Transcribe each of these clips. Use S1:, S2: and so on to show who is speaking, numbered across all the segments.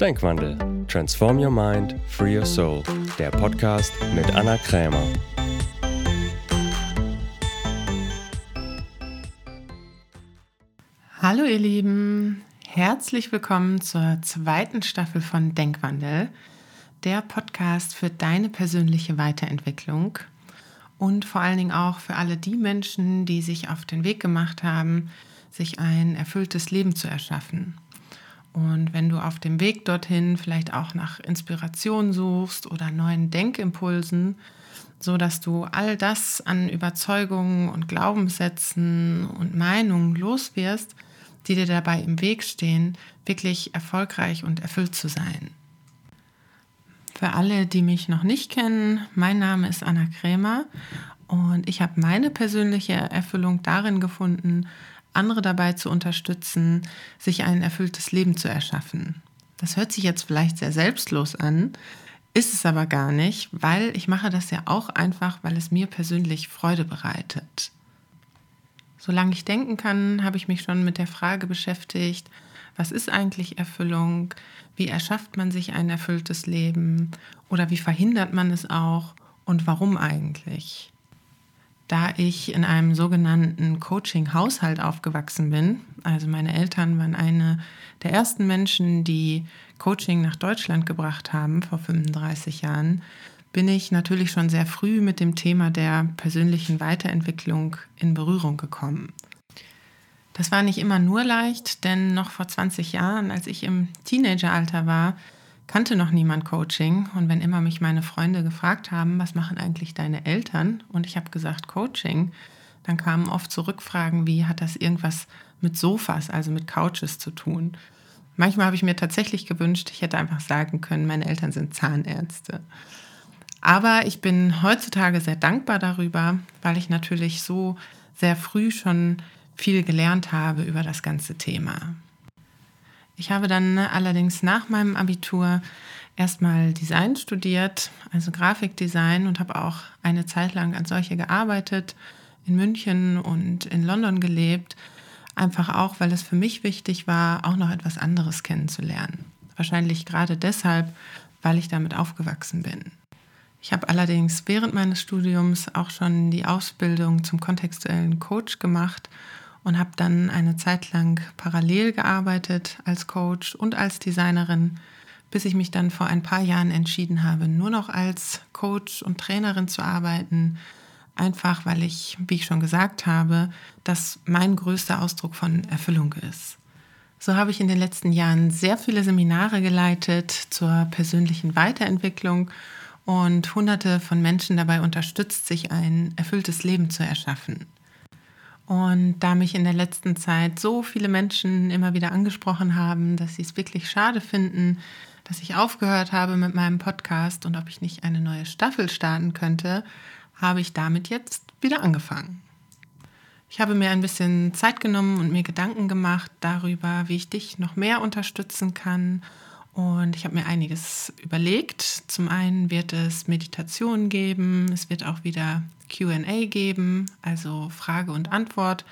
S1: Denkwandel. Transform Your Mind, Free Your Soul. Der Podcast mit Anna Krämer.
S2: Hallo ihr Lieben, herzlich willkommen zur zweiten Staffel von Denkwandel, der Podcast für deine persönliche Weiterentwicklung und vor allen Dingen auch für alle die Menschen, die sich auf den Weg gemacht haben, sich ein erfülltes Leben zu erschaffen. Und wenn du auf dem Weg dorthin vielleicht auch nach Inspiration suchst oder neuen Denkimpulsen, so dass du all das an Überzeugungen und Glaubenssätzen und Meinungen loswirst, die dir dabei im Weg stehen, wirklich erfolgreich und erfüllt zu sein. Für alle, die mich noch nicht kennen, mein Name ist Anna Krämer und ich habe meine persönliche Erfüllung darin gefunden, andere dabei zu unterstützen, sich ein erfülltes Leben zu erschaffen. Das hört sich jetzt vielleicht sehr selbstlos an, ist es aber gar nicht, weil ich mache das ja auch einfach, weil es mir persönlich Freude bereitet. Solange ich denken kann, habe ich mich schon mit der Frage beschäftigt, was ist eigentlich Erfüllung? Wie erschafft man sich ein erfülltes Leben? Oder wie verhindert man es auch? Und warum eigentlich? Da ich in einem sogenannten Coaching-Haushalt aufgewachsen bin. Also meine Eltern waren eine der ersten Menschen, die Coaching nach Deutschland gebracht haben vor 35 Jahren, bin ich natürlich schon sehr früh mit dem Thema der persönlichen Weiterentwicklung in Berührung gekommen. Das war nicht immer nur leicht, denn noch vor 20 Jahren, als ich im Teenageralter war, kannte noch niemand Coaching und wenn immer mich meine Freunde gefragt haben, was machen eigentlich deine Eltern und ich habe gesagt Coaching, dann kamen oft so Rückfragen wie, hat das irgendwas mit Sofas, also mit Couches zu tun? Manchmal habe ich mir tatsächlich gewünscht, ich hätte einfach sagen können, meine Eltern sind Zahnärzte. Aber ich bin heutzutage sehr dankbar darüber, weil ich natürlich so sehr früh schon viel gelernt habe über das ganze Thema. Ich habe dann ne, allerdings nach meinem Abitur erstmal Design studiert, also Grafikdesign und habe auch eine Zeit lang als solche gearbeitet, in München und in London gelebt. Einfach auch, weil es für mich wichtig war, auch noch etwas anderes kennenzulernen. Wahrscheinlich gerade deshalb, weil ich damit aufgewachsen bin. Ich habe allerdings während meines Studiums auch schon die Ausbildung zum kontextuellen Coach gemacht und habe dann eine Zeit lang parallel gearbeitet als Coach und als Designerin, bis ich mich dann vor ein paar Jahren entschieden habe, nur noch als Coach und Trainerin zu arbeiten, einfach weil ich, wie ich schon gesagt habe, das mein größter Ausdruck von Erfüllung ist. So habe ich in den letzten Jahren sehr viele Seminare geleitet zur persönlichen Weiterentwicklung und hunderte von Menschen dabei unterstützt, sich ein erfülltes Leben zu erschaffen. Und da mich in der letzten Zeit so viele Menschen immer wieder angesprochen haben, dass sie es wirklich schade finden, dass ich aufgehört habe mit meinem Podcast und ob ich nicht eine neue Staffel starten könnte, habe ich damit jetzt wieder angefangen. Ich habe mir ein bisschen Zeit genommen und mir Gedanken gemacht darüber, wie ich dich noch mehr unterstützen kann. Und ich habe mir einiges überlegt. Zum einen wird es Meditationen geben, es wird auch wieder QA geben, also Frage und Antwort,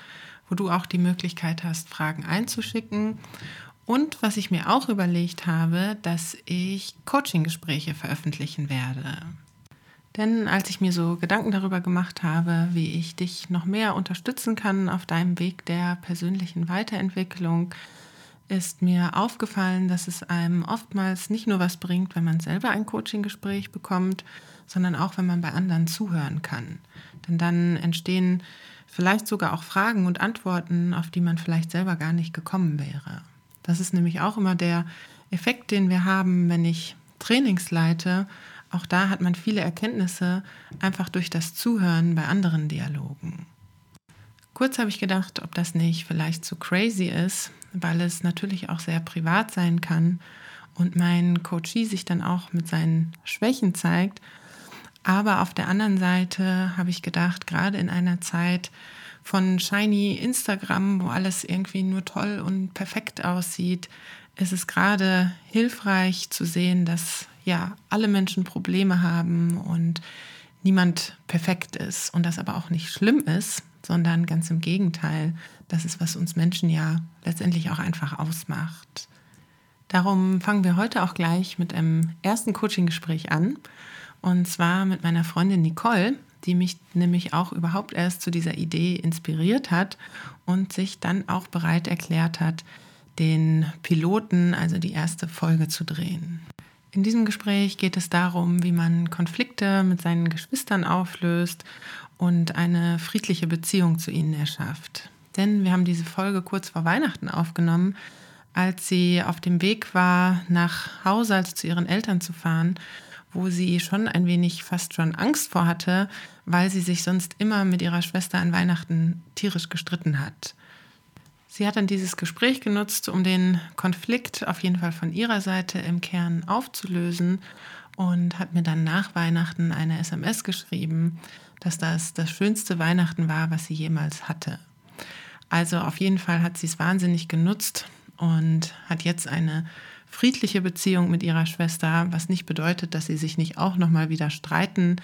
S2: wo du auch die Möglichkeit hast, Fragen einzuschicken. Und was ich mir auch überlegt habe, dass ich Coaching-Gespräche veröffentlichen werde. Denn als ich mir so Gedanken darüber gemacht habe, wie ich dich noch mehr unterstützen kann auf deinem Weg der persönlichen Weiterentwicklung, ist mir aufgefallen, dass es einem oftmals nicht nur was bringt, wenn man selber ein Coaching-Gespräch bekommt, sondern auch, wenn man bei anderen zuhören kann. Denn dann entstehen vielleicht sogar auch Fragen und Antworten, auf die man vielleicht selber gar nicht gekommen wäre. Das ist nämlich auch immer der Effekt, den wir haben, wenn ich Trainings leite. Auch da hat man viele Erkenntnisse einfach durch das Zuhören bei anderen Dialogen. Kurz habe ich gedacht, ob das nicht vielleicht zu crazy ist, weil es natürlich auch sehr privat sein kann und mein Coachie sich dann auch mit seinen Schwächen zeigt aber auf der anderen Seite habe ich gedacht, gerade in einer Zeit von shiny Instagram, wo alles irgendwie nur toll und perfekt aussieht, ist es gerade hilfreich zu sehen, dass ja alle Menschen Probleme haben und niemand perfekt ist und das aber auch nicht schlimm ist, sondern ganz im Gegenteil, das ist, was uns Menschen ja letztendlich auch einfach ausmacht. Darum fangen wir heute auch gleich mit einem ersten Coaching-Gespräch an. Und zwar mit meiner Freundin Nicole, die mich nämlich auch überhaupt erst zu dieser Idee inspiriert hat und sich dann auch bereit erklärt hat, den Piloten, also die erste Folge zu drehen. In diesem Gespräch geht es darum, wie man Konflikte mit seinen Geschwistern auflöst und eine friedliche Beziehung zu ihnen erschafft. Denn wir haben diese Folge kurz vor Weihnachten aufgenommen, als sie auf dem Weg war, nach Hause, also zu ihren Eltern zu fahren, wo sie schon ein wenig fast schon Angst vor hatte, weil sie sich sonst immer mit ihrer Schwester an Weihnachten tierisch gestritten hat. Sie hat dann dieses Gespräch genutzt, um den Konflikt auf jeden Fall von ihrer Seite im Kern aufzulösen und hat mir dann nach Weihnachten eine SMS geschrieben, dass das das schönste Weihnachten war, was sie jemals hatte. Also auf jeden Fall hat sie es wahnsinnig genutzt und hat jetzt eine friedliche Beziehung mit ihrer Schwester, was nicht bedeutet, dass sie sich nicht auch noch mal wieder streiten,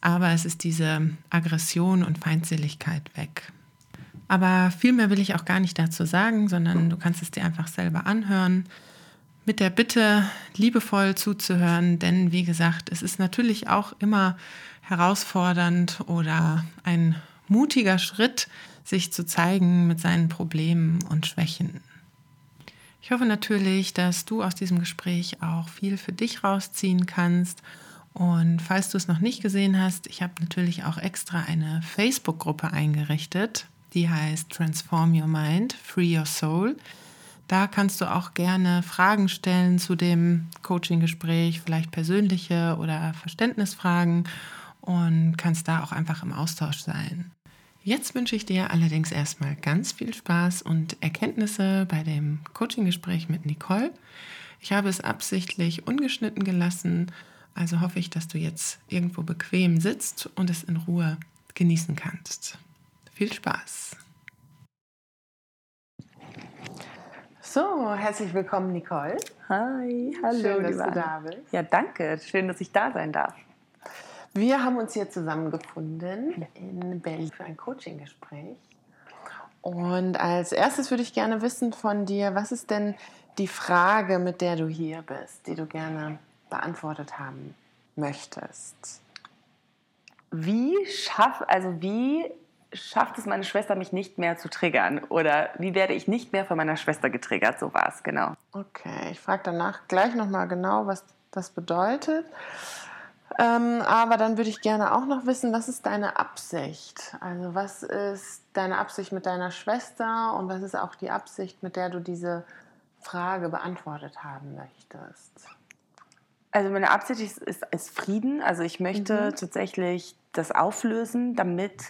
S2: aber es ist diese Aggression und Feindseligkeit weg. Aber viel mehr will ich auch gar nicht dazu sagen, sondern du kannst es dir einfach selber anhören. Mit der Bitte, liebevoll zuzuhören, denn wie gesagt, es ist natürlich auch immer herausfordernd oder ein mutiger Schritt, sich zu zeigen mit seinen Problemen und Schwächen. Ich hoffe natürlich, dass du aus diesem Gespräch auch viel für dich rausziehen kannst. Und falls du es noch nicht gesehen hast, ich habe natürlich auch extra eine Facebook-Gruppe eingerichtet, die heißt Transform Your Mind, Free Your Soul. Da kannst du auch gerne Fragen stellen zu dem Coaching-Gespräch, vielleicht persönliche oder Verständnisfragen und kannst da auch einfach im Austausch sein. Jetzt wünsche ich dir allerdings erstmal ganz viel Spaß und Erkenntnisse bei dem Coaching-Gespräch mit Nicole. Ich habe es absichtlich ungeschnitten gelassen, also hoffe ich, dass du jetzt irgendwo bequem sitzt und es in Ruhe genießen kannst. Viel Spaß! So, herzlich willkommen, Nicole.
S3: Hi, hallo.
S2: Schön, dass du da bist.
S3: Ja, danke. Schön, dass ich da sein darf.
S2: Wir haben uns hier zusammengefunden in Berlin für ein Coaching-Gespräch. Und als erstes würde ich gerne wissen von dir, was ist denn die Frage, mit der du hier bist, die du gerne beantwortet haben möchtest?
S3: Wie schaff, also wie schafft es meine Schwester, mich nicht mehr zu triggern? Oder wie werde ich nicht mehr von meiner Schwester getriggert? So war es, genau.
S2: Okay, ich frage danach gleich nochmal genau, was das bedeutet. Ähm, aber dann würde ich gerne auch noch wissen, was ist deine Absicht? Also was ist deine Absicht mit deiner Schwester und was ist auch die Absicht, mit der du diese Frage beantwortet haben möchtest?
S3: Also meine Absicht ist, ist, ist Frieden. Also ich möchte mhm. tatsächlich das auflösen, damit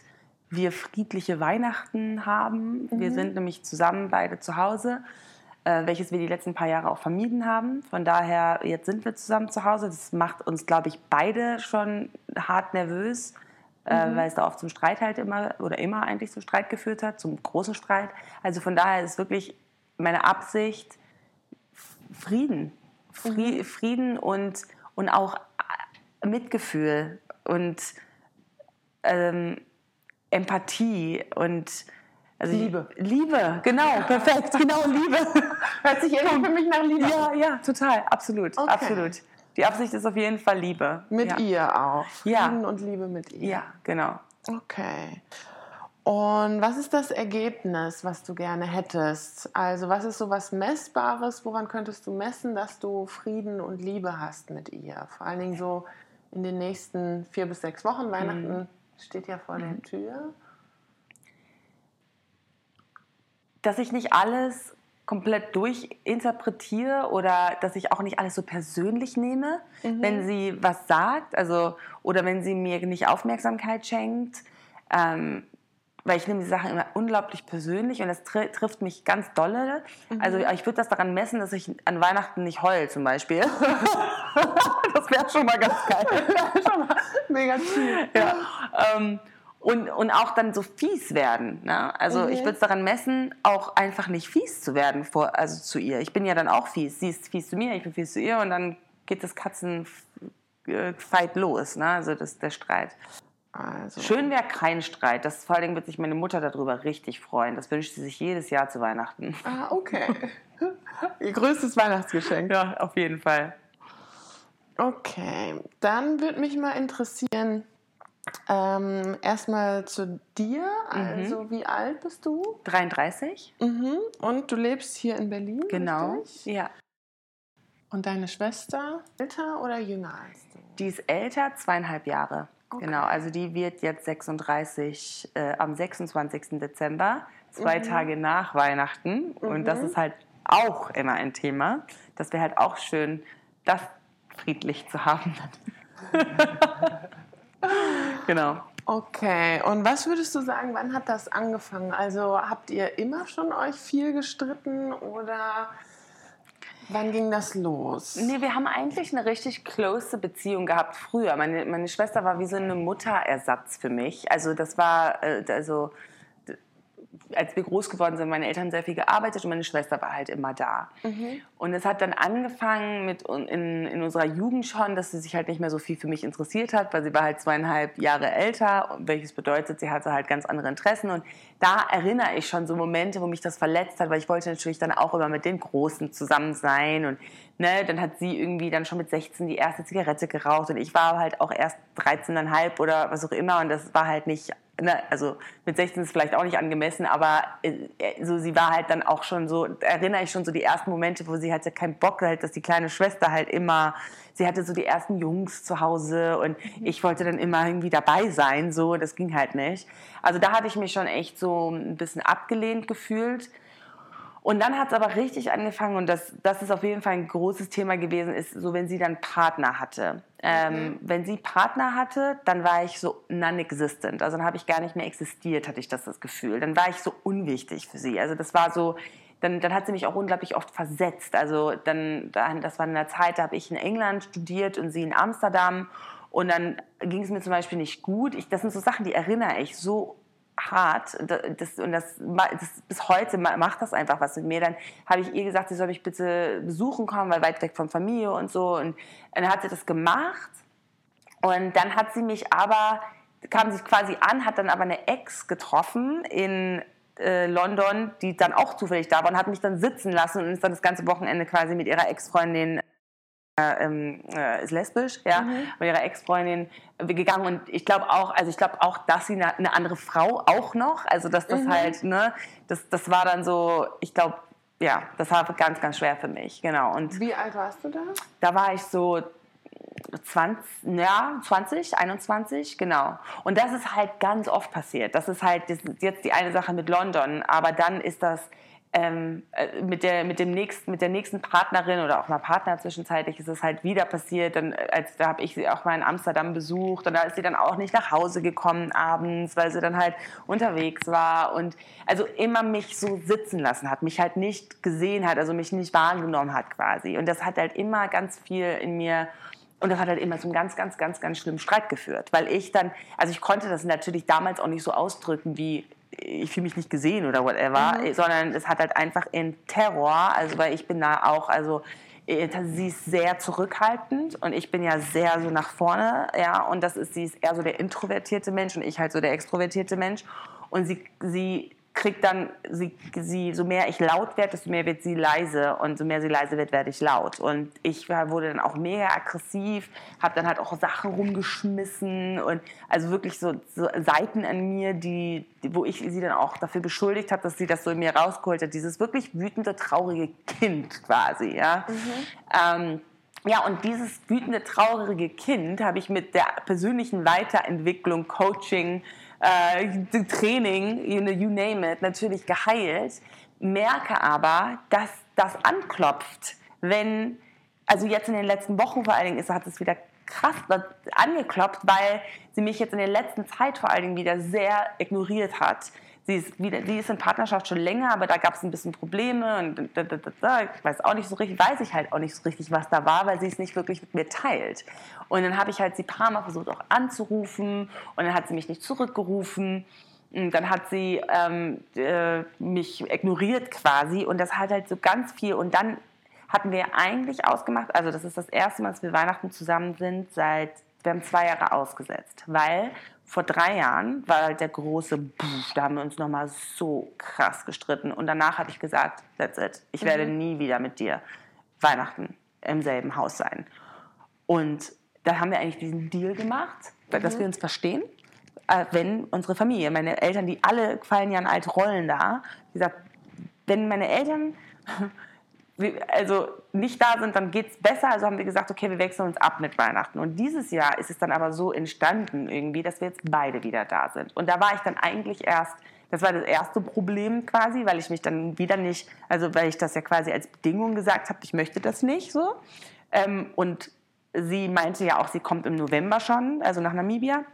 S3: wir friedliche Weihnachten haben. Mhm. Wir sind nämlich zusammen beide zu Hause äh, welches wir die letzten paar Jahre auch vermieden haben. Von daher, jetzt sind wir zusammen zu Hause. Das macht uns, glaube ich, beide schon hart nervös, äh, mhm. weil es da oft zum Streit halt immer oder immer eigentlich zum Streit geführt hat, zum großen Streit. Also von daher ist wirklich meine Absicht Frieden. Fri mhm. Frieden und, und auch äh, Mitgefühl und ähm, Empathie und
S2: also Liebe.
S3: Liebe, genau, perfekt, genau, Liebe.
S2: Hört sich irgendwie für mich nach Liebe
S3: Ja, ja, total, absolut, okay. absolut. Die Absicht ist auf jeden Fall Liebe.
S2: Mit
S3: ja.
S2: ihr auch. Frieden ja. und Liebe mit ihr.
S3: Ja, genau.
S2: Okay. Und was ist das Ergebnis, was du gerne hättest? Also was ist so was Messbares? Woran könntest du messen, dass du Frieden und Liebe hast mit ihr? Vor allen Dingen so in den nächsten vier bis sechs Wochen. Weihnachten mhm. steht ja vor mhm. der Tür.
S3: Dass ich nicht alles komplett durchinterpretiere oder dass ich auch nicht alles so persönlich nehme, mhm. wenn sie was sagt, also oder wenn sie mir nicht Aufmerksamkeit schenkt, ähm, weil ich nehme die Sachen immer unglaublich persönlich und das tr trifft mich ganz dolle. Mhm. Also ich würde das daran messen, dass ich an Weihnachten nicht heul zum Beispiel. das wäre schon mal ganz geil. schon mal mega cool. Ja. Ähm, und, und auch dann so fies werden. Ne? Also mhm. ich würde es daran messen, auch einfach nicht fies zu werden vor, also zu ihr. Ich bin ja dann auch fies. Sie ist fies zu mir, ich bin fies zu ihr und dann geht das Katzenfight los, ne? also das, der Streit. Also. Schön wäre kein Streit. Das vor allem wird sich meine Mutter darüber richtig freuen. Das wünscht sie sich jedes Jahr zu Weihnachten.
S4: Ah, okay. Ihr größtes Weihnachtsgeschenk.
S3: Ja, auf jeden Fall.
S4: Okay, dann würde mich mal interessieren, ähm, erstmal zu dir. Also, mhm. wie alt bist du?
S3: 33.
S4: Mhm. Und du lebst hier in Berlin?
S3: Genau. Richtig? Ja.
S4: Und deine Schwester älter oder jünger als du?
S3: Die ist älter, zweieinhalb Jahre. Okay. Genau, also die wird jetzt 36 äh, am 26. Dezember, zwei mhm. Tage nach Weihnachten. Und das mhm. ist halt auch immer ein Thema. Das wäre halt auch schön, das friedlich zu haben. genau.
S4: Okay, und was würdest du sagen, wann hat das angefangen? Also habt ihr immer schon euch viel gestritten oder wann ging das los?
S3: Nee, wir haben eigentlich eine richtig close Beziehung gehabt früher. Meine, meine Schwester war wie so eine Mutterersatz für mich. Also das war, äh, also als wir groß geworden sind, meine Eltern sehr viel gearbeitet und meine Schwester war halt immer da. Mhm. Und es hat dann angefangen mit in, in unserer Jugend schon, dass sie sich halt nicht mehr so viel für mich interessiert hat, weil sie war halt zweieinhalb Jahre älter, welches bedeutet, sie hatte halt ganz andere Interessen. Und da erinnere ich schon so Momente, wo mich das verletzt hat, weil ich wollte natürlich dann auch immer mit den Großen zusammen sein und ne, dann hat sie irgendwie dann schon mit 16 die erste Zigarette geraucht und ich war halt auch erst 13,5 oder was auch immer und das war halt nicht Ne, also mit 16 ist es vielleicht auch nicht angemessen, aber äh, so, sie war halt dann auch schon so, erinnere ich schon so die ersten Momente, wo sie hatte keinen Bock halt, dass die kleine Schwester halt immer, sie hatte so die ersten Jungs zu Hause und mhm. ich wollte dann immer irgendwie dabei sein, so, das ging halt nicht. Also da hatte ich mich schon echt so ein bisschen abgelehnt gefühlt und dann hat es aber richtig angefangen und das, das ist auf jeden Fall ein großes Thema gewesen, ist so, wenn sie dann Partner hatte. Ähm, mhm. Wenn sie Partner hatte, dann war ich so non-existent. Also dann habe ich gar nicht mehr existiert, hatte ich das, das Gefühl. Dann war ich so unwichtig für sie. Also das war so, dann, dann hat sie mich auch unglaublich oft versetzt. Also dann, dann das war in der Zeit, da habe ich in England studiert und sie in Amsterdam. Und dann ging es mir zum Beispiel nicht gut. Ich, das sind so Sachen, die erinnere ich so hart. Das, und das, das, bis heute macht das einfach was mit mir. Dann habe ich ihr gesagt, sie soll mich bitte besuchen kommen, weil weit weg von Familie und so. Und dann hat sie das gemacht. Und dann hat sie mich aber, kam sie quasi an, hat dann aber eine Ex getroffen in äh, London, die dann auch zufällig da war und hat mich dann sitzen lassen und ist dann das ganze Wochenende quasi mit ihrer Ex-Freundin äh, ähm, äh, ist lesbisch, ja, mhm. mit ihrer Ex-Freundin gegangen und ich glaube auch, also ich glaube auch, dass sie eine, eine, andere Frau auch noch, also dass das mhm. halt, ne, das, das war dann so, ich glaube, ja, das war ganz, ganz schwer für mich, genau. Und
S4: Wie alt warst du da?
S3: Da war ich so 20, ja, 20, 21, genau. Und das ist halt ganz oft passiert. Das ist halt das ist jetzt die eine Sache mit London, aber dann ist das ähm, äh, mit, der, mit, dem nächsten, mit der nächsten Partnerin oder auch mal Partner zwischenzeitlich ist es halt wieder passiert. Dann, äh, als, da habe ich sie auch mal in Amsterdam besucht und da ist sie dann auch nicht nach Hause gekommen abends, weil sie dann halt unterwegs war und also immer mich so sitzen lassen hat, mich halt nicht gesehen hat, also mich nicht wahrgenommen hat quasi. Und das hat halt immer ganz viel in mir und das hat halt immer zu einem ganz, ganz, ganz, ganz schlimmen Streit geführt, weil ich dann, also ich konnte das natürlich damals auch nicht so ausdrücken, wie ich fühle mich nicht gesehen oder whatever, mhm. sondern es hat halt einfach in Terror, also weil ich bin da auch, also äh, sie ist sehr zurückhaltend und ich bin ja sehr so nach vorne, ja, und das ist, sie ist eher so der introvertierte Mensch und ich halt so der extrovertierte Mensch und sie, sie kriegt dann, sie, sie, so mehr ich laut werde, desto mehr wird sie leise und so mehr sie leise wird, werde ich laut. Und ich wurde dann auch mega aggressiv, habe dann halt auch Sachen rumgeschmissen und also wirklich so, so Seiten an mir, die, wo ich sie dann auch dafür beschuldigt habe, dass sie das so in mir rausgeholt hat. Dieses wirklich wütende, traurige Kind quasi, ja. Mhm. Ähm, ja, und dieses wütende, traurige Kind habe ich mit der persönlichen Weiterentwicklung, Coaching, äh, Training, you name it, natürlich geheilt, merke aber, dass das anklopft, wenn, also jetzt in den letzten Wochen vor allen Dingen ist, hat es wieder krass angeklopft, weil sie mich jetzt in der letzten Zeit vor allen Dingen wieder sehr ignoriert hat. Sie ist, wieder, sie ist in Partnerschaft schon länger, aber da gab es ein bisschen Probleme und da, da, da, ich weiß auch nicht so richtig, weiß ich halt auch nicht so richtig, was da war, weil sie es nicht wirklich mit mir teilt. Und dann habe ich halt sie ein paar Mal versucht auch anzurufen und dann hat sie mich nicht zurückgerufen. Und dann hat sie ähm, äh, mich ignoriert quasi und das hat halt so ganz viel. Und dann hatten wir eigentlich ausgemacht, also das ist das erste Mal, dass wir Weihnachten zusammen sind seit wir haben zwei Jahre ausgesetzt, weil vor drei Jahren war halt der große, Puff, da haben wir uns nochmal so krass gestritten. Und danach habe ich gesagt, that's it, ich werde
S4: Mhm.
S3: nie wieder mit dir Weihnachten im selben Haus sein. Und da haben wir eigentlich diesen Deal gemacht, dass wir uns verstehen. Äh, wenn unsere Familie, meine Eltern, die alle fallen ja in alte Rollen da, gesagt, wenn meine Eltern also nicht da sind, dann geht es besser. Also haben wir gesagt, okay, wir wechseln uns ab mit Weihnachten. Und dieses Jahr ist es dann aber so entstanden irgendwie, dass wir jetzt beide wieder da sind. Und da war ich dann eigentlich erst, das war das erste Problem quasi, weil ich mich dann wieder nicht, also weil ich das ja quasi als Bedingung gesagt habe, ich möchte das nicht so. Ähm, und sie meinte ja auch, sie kommt im November schon, also nach Namibia.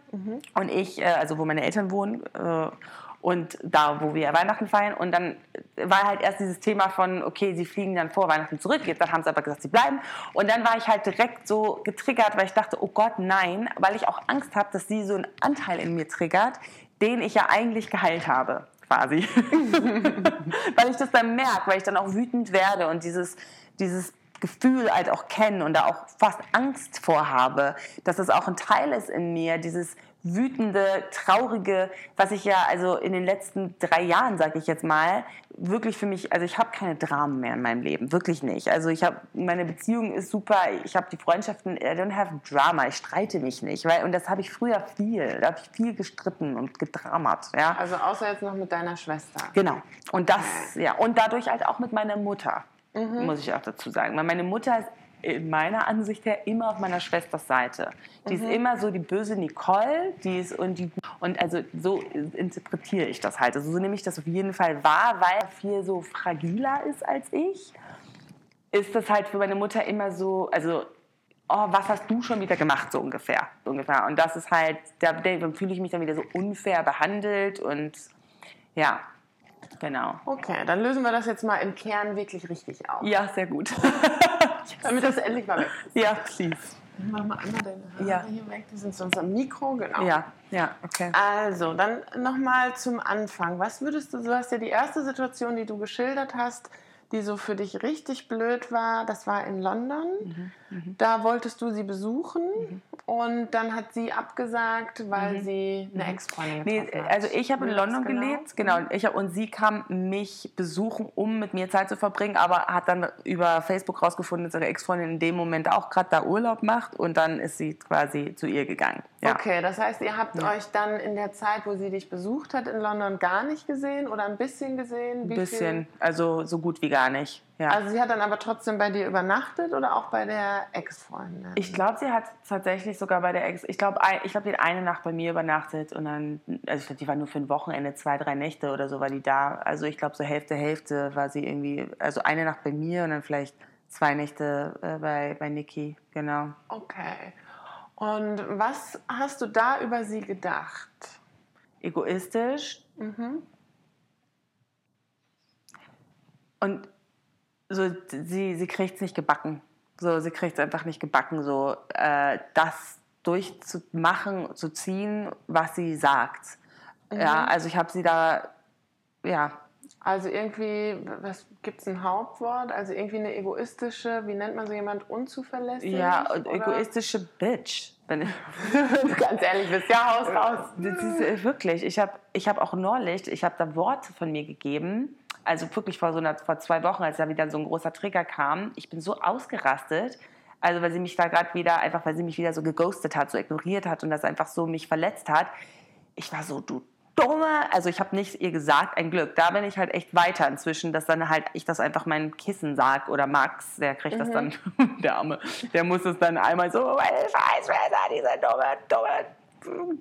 S3: Und ich, äh, also wo meine Eltern wohnen, äh, und da, wo wir Weihnachten feiern. Und dann war halt erst dieses Thema von, okay, sie fliegen dann vor Weihnachten zurück. Dann haben sie aber gesagt, sie bleiben. Und dann war ich halt direkt so getriggert, weil ich dachte, oh Gott, nein, weil ich auch Angst habe, dass sie so einen Anteil in mir triggert, den ich ja eigentlich geheilt habe, quasi. weil ich das dann merke, weil ich dann auch wütend werde und dieses, dieses Gefühl halt auch kenne und da auch fast Angst vorhabe, dass das auch ein Teil ist in mir, dieses wütende, traurige, was ich ja also in den letzten drei Jahren, sage ich jetzt mal, wirklich für mich, also ich habe keine Dramen mehr in meinem Leben, wirklich nicht. Also ich habe, meine Beziehung ist super, ich habe die Freundschaften, I don't have drama, ich streite mich nicht, weil, und das habe ich früher viel, da habe ich viel gestritten und gedramat, ja.
S4: Also außer jetzt noch mit deiner Schwester.
S3: Genau. Und das, ja, und dadurch halt auch mit meiner Mutter, muss ich auch dazu sagen. Weil meine Mutter ist in meiner Ansicht her immer auf meiner Schwesters Seite. Die ist immer so die böse Nicole, die ist und die und also so interpretiere ich das halt. Also so nehme ich das auf jeden Fall wahr, weil er viel so fragiler ist als ich. Ist das halt für meine Mutter immer so, also oh, was hast du schon wieder gemacht, so ungefähr. So ungefähr. Und das ist halt, da, da fühle ich mich dann wieder so unfair behandelt und ja, genau.
S4: Okay, dann lösen wir das jetzt mal im Kern wirklich richtig auf.
S3: Ja, sehr gut.
S4: Damit das endlich mal weg ist.
S3: ja, please.
S4: Mach mal einmal deine Haare
S3: Ja.
S4: hier weg. Die sind zu unserem Mikro, genau.
S3: Ja, ja, okay.
S4: Also, dann nochmal zum Anfang. Was würdest du, du hast ja die erste Situation, die du geschildert hast, die so für dich richtig blöd war, das war in London.
S3: Mhm,
S4: Da wolltest du sie besuchen und dann hat sie abgesagt, weil sie eine Ex-Freundin
S3: Mhm. Nee,
S4: getroffen hat.
S3: also ich habe in
S4: war
S3: London
S4: genau?
S3: gelebt, genau. Und, ich hab, und sie kam mich besuchen, um mit mir Zeit zu verbringen, aber hat dann über Facebook rausgefunden, dass ihre Ex-Freundin in dem Moment auch gerade da Urlaub macht und dann ist sie quasi zu ihr gegangen. Ja.
S4: Okay, das heißt, ihr habt euch dann in der Zeit, wo sie dich besucht hat, in London gar nicht gesehen oder ein bisschen gesehen?
S3: Ein bisschen,
S4: Viel?
S3: also so gut wie gar nicht. Ja.
S4: Also sie hat dann aber trotzdem bei dir übernachtet oder auch bei der Ex-Freundin?
S3: Ich glaube, sie hat tatsächlich sogar bei der Ex, ich glaube, ich glaube, die hat eine Nacht bei mir übernachtet und dann, also ich glaube, die war nur für ein Wochenende, zwei, drei Nächte oder so war die da. Also ich glaube, so Hälfte, Hälfte war sie irgendwie, also eine Nacht bei mir und dann vielleicht zwei Nächte äh, bei, bei Niki, genau.
S4: Okay. Und was hast du da über sie gedacht?
S3: Egoistisch und so, sie, sie kriegt es nicht gebacken. So, sie kriegt es einfach nicht gebacken, so äh, das durchzumachen, zu ziehen, was sie sagt. Ja, also ich habe sie da, ja,
S4: Also irgendwie, was gibt es ein Hauptwort? Also irgendwie eine egoistische, wie nennt man so jemand, unzuverlässig?
S3: ja,
S4: oder?
S3: egoistische Bitch. Wenn
S4: du ganz ehrlich bist, ja, haus raus.
S3: Das ist, äh, wirklich, ich habe ich hab auch neulich, ich habe da Worte von mir gegeben, also wirklich vor, so einer, vor zwei Wochen, als da wieder so ein großer Trigger kam, ich bin so ausgerastet, also weil sie mich da gerade wieder, einfach weil sie mich wieder so geghostet hat, so ignoriert hat und das einfach so mich verletzt hat. Ich war so, du Dumme, also ich habe nicht ihr gesagt, ein Glück. Da bin ich halt echt weiter inzwischen, dass dann halt ich das einfach meinem Kissen sag oder Max, der kriegt das dann, der Arme, der muss es dann einmal so, meine Scheißfresser, diese dumme, dumme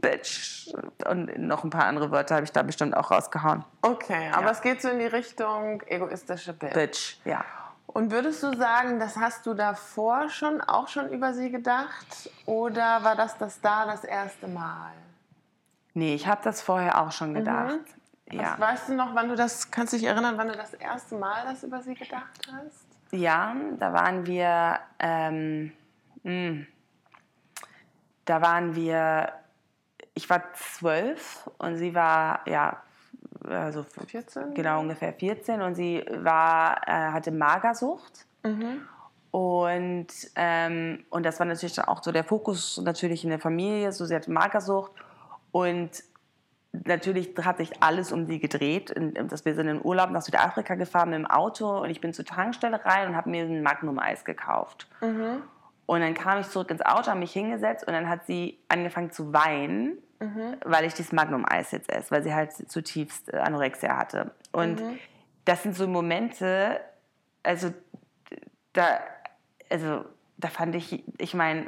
S3: Bitch. Und noch ein paar andere Wörter habe ich da bestimmt auch rausgehauen.
S4: Okay, aber
S3: Ja.
S4: es geht so in die Richtung egoistische Bitch.
S3: Bitch, ja.
S4: Und würdest du sagen, das hast du davor schon auch schon über sie gedacht? Oder war das das da das erste Mal?
S3: Nee, ich habe das vorher auch schon gedacht. Ja.
S4: Was, weißt du noch, wann du das, kannst du dich erinnern, wann du das erste Mal das über sie gedacht hast?
S3: Ja, da waren wir, ähm, mh, da waren wir, ich war zwölf und sie war, ja, also
S4: 14?
S3: genau ungefähr 14 und sie war, äh, hatte Magersucht Und, ähm, und das war natürlich auch so der Fokus natürlich in der Familie. So, sie hatte Magersucht und natürlich hat sich alles um sie gedreht. Dass wir sind in Urlaub nach Südafrika gefahren mit dem Auto und ich bin zur Tankstelle rein und habe mir ein Magnum-Eis gekauft. Mhm. Und dann kam ich zurück ins Auto, habe mich hingesetzt und dann hat sie angefangen zu weinen, mhm. weil ich dieses Magnum-Eis jetzt esse, weil sie halt zutiefst Anorexia hatte. Und mhm. das sind so Momente, also da, also da fand ich, ich meine,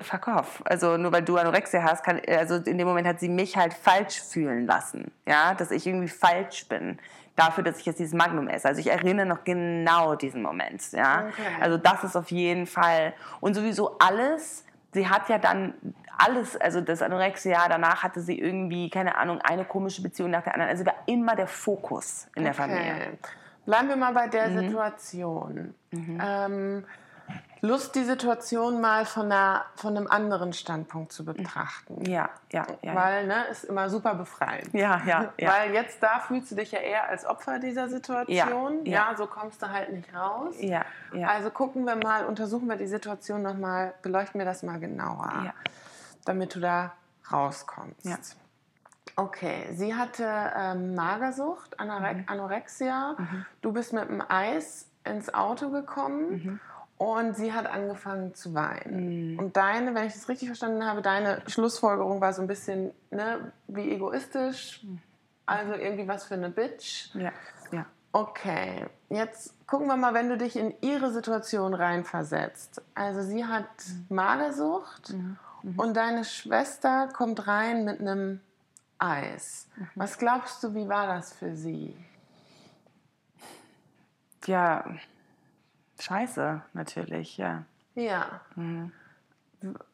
S3: fuck off. Also nur weil du Anorexia hast, kann, also in dem Moment hat sie mich halt falsch fühlen lassen, ja, dass ich irgendwie falsch bin dafür, dass ich jetzt dieses Magnum esse. Also ich erinnere noch genau diesen Moment, ja. Okay. Also das ist auf jeden Fall und sowieso alles. Sie hat ja dann alles, also das Anorexia, danach hatte sie irgendwie, keine Ahnung, eine komische Beziehung nach der anderen. Also war immer der Fokus in der okay. Familie.
S4: Bleiben wir mal bei der mhm. Situation. Mhm. Ähm, Lust, die Situation mal von, einer, von einem anderen Standpunkt zu betrachten.
S3: Ja, ja, ja.
S4: Weil, ne, ist immer super befreiend.
S3: Ja, ja,
S4: ja. Weil jetzt da fühlst du dich ja eher als Opfer dieser Situation. Ja, ja. ja so kommst du halt nicht raus.
S3: Ja, ja.
S4: Also gucken wir mal, untersuchen wir die Situation nochmal, beleuchten wir das mal genauer, ja. damit du da rauskommst. Ja. Okay, sie hatte ähm, Magersucht, mhm. Anorexia. Mhm. Du bist mit dem Eis ins Auto gekommen. Mhm. Und sie hat angefangen zu weinen. Mhm. Und deine, wenn ich das richtig verstanden habe, deine Schlussfolgerung war so ein bisschen, ne, wie egoistisch, also irgendwie was für eine Bitch.
S3: Ja, ja.
S4: Okay, jetzt gucken wir mal, wenn du dich in ihre Situation reinversetzt. Also sie hat mhm. Magersucht mhm. Mhm. und deine Schwester kommt rein mit einem Eis. Mhm. Was glaubst du, wie war das für sie?
S3: Ja, scheiße, natürlich, ja.
S4: Ja. Mhm.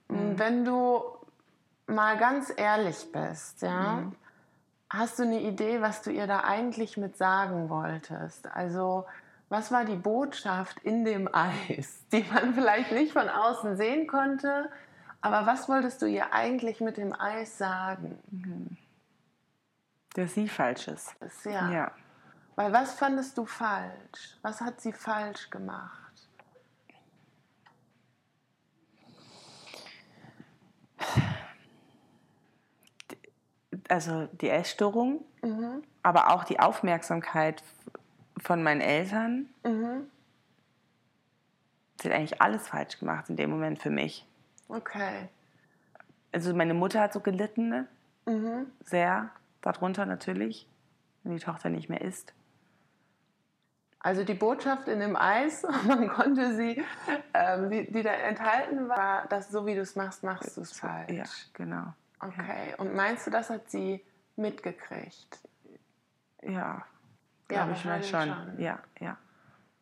S4: Wenn du mal ganz ehrlich bist, ja, mhm. hast du eine Idee, was du ihr da eigentlich mit sagen wolltest? Also, was war die Botschaft in dem Eis, die man vielleicht nicht von außen sehen konnte, aber was wolltest du ihr eigentlich mit dem Eis sagen? Mhm.
S3: Dass sie falsch ist.
S4: Ja. ja. Weil was fandest du falsch? Was hat sie falsch gemacht?
S3: Also die Essstörung, mhm. aber auch die Aufmerksamkeit von meinen Eltern. Mhm. Sie hat eigentlich alles falsch gemacht in dem Moment für mich.
S4: Okay.
S3: Also meine Mutter hat so gelitten, mhm. sehr darunter natürlich, wenn die Tochter nicht mehr isst.
S4: Also die Botschaft in dem Eis, man konnte sie, ähm, die, die, da enthalten war, dass so wie du es machst, machst du es falsch.
S3: Ja, genau.
S4: Okay, und meinst du, das hat sie mitgekriegt?
S3: Ja, glaube ja, ich mal schon. schon. Ja, ja.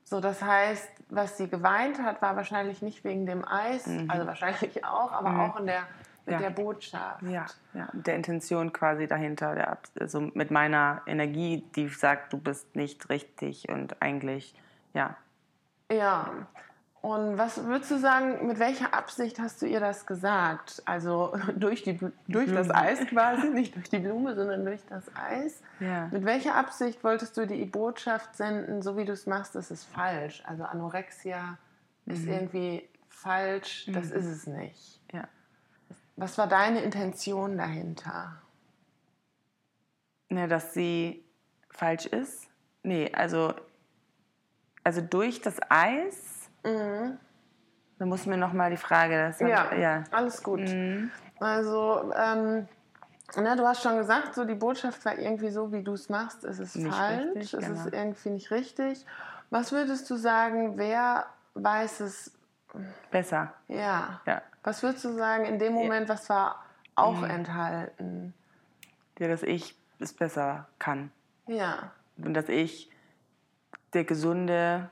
S4: So, das heißt, was sie geweint hat, war wahrscheinlich nicht wegen dem Eis, mhm. also wahrscheinlich auch, aber mhm. auch in der mit ja. der Botschaft.
S3: Ja, ja, der Intention quasi dahinter, der, also mit meiner Energie, die sagt, du bist nicht richtig und eigentlich, ja.
S4: Ja. Und was würdest du sagen, mit welcher Absicht hast du ihr das gesagt? Also durch, die, durch das Eis quasi, nicht durch die Blume, sondern durch das Eis. Ja. Mit welcher Absicht wolltest du die Botschaft senden, so wie du es machst, das ist falsch? Also Anorexia mhm. ist irgendwie falsch, das mhm. ist es nicht.
S3: Ja.
S4: Was war deine Intention dahinter?
S3: Ne, dass sie falsch ist. Nee, also, also durch das Eis. Mhm. Da muss mir noch mal die Frage. Das
S4: ja, hat, ja, alles gut. Mhm. Also, ähm, na, du hast schon gesagt, so die Botschaft war irgendwie so, wie du es machst, ist es nicht falsch, richtig, es genau. ist irgendwie nicht richtig. Was würdest du sagen, wer weiß es
S3: besser?
S4: Ja.
S3: ja.
S4: Was würdest du sagen in dem Moment, was war auch mhm. enthalten?
S3: Ja, dass ich es besser kann.
S4: Ja.
S3: Und dass ich der gesunde,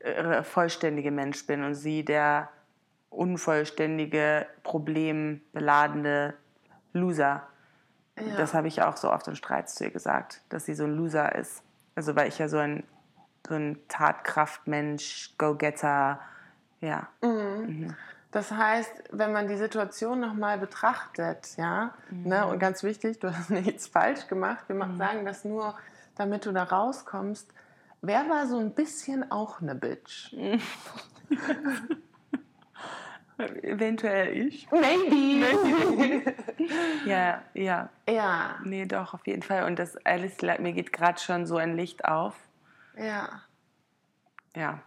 S3: äh, vollständige Mensch bin und sie der unvollständige, problembeladene Loser. Ja. Das habe ich auch so oft in Streits zu ihr gesagt, dass sie so ein Loser ist. Also weil ich ja so ein, so ein Tatkraftmensch, Go-Getter, ja.
S4: Mhm. Mhm. Das heißt, wenn man die Situation nochmal betrachtet, ja, mhm. ne, und ganz wichtig, du hast nichts falsch gemacht, wir mhm. sagen das nur, damit du da rauskommst. Wer war so ein bisschen auch eine Bitch?
S3: Eventuell ich.
S4: Maybe.
S3: Maybe. ja, ja.
S4: Ja.
S3: Nee, doch, auf jeden Fall. Und das alles, mir geht gerade schon so ein Licht auf.
S4: Ja.
S3: Ja.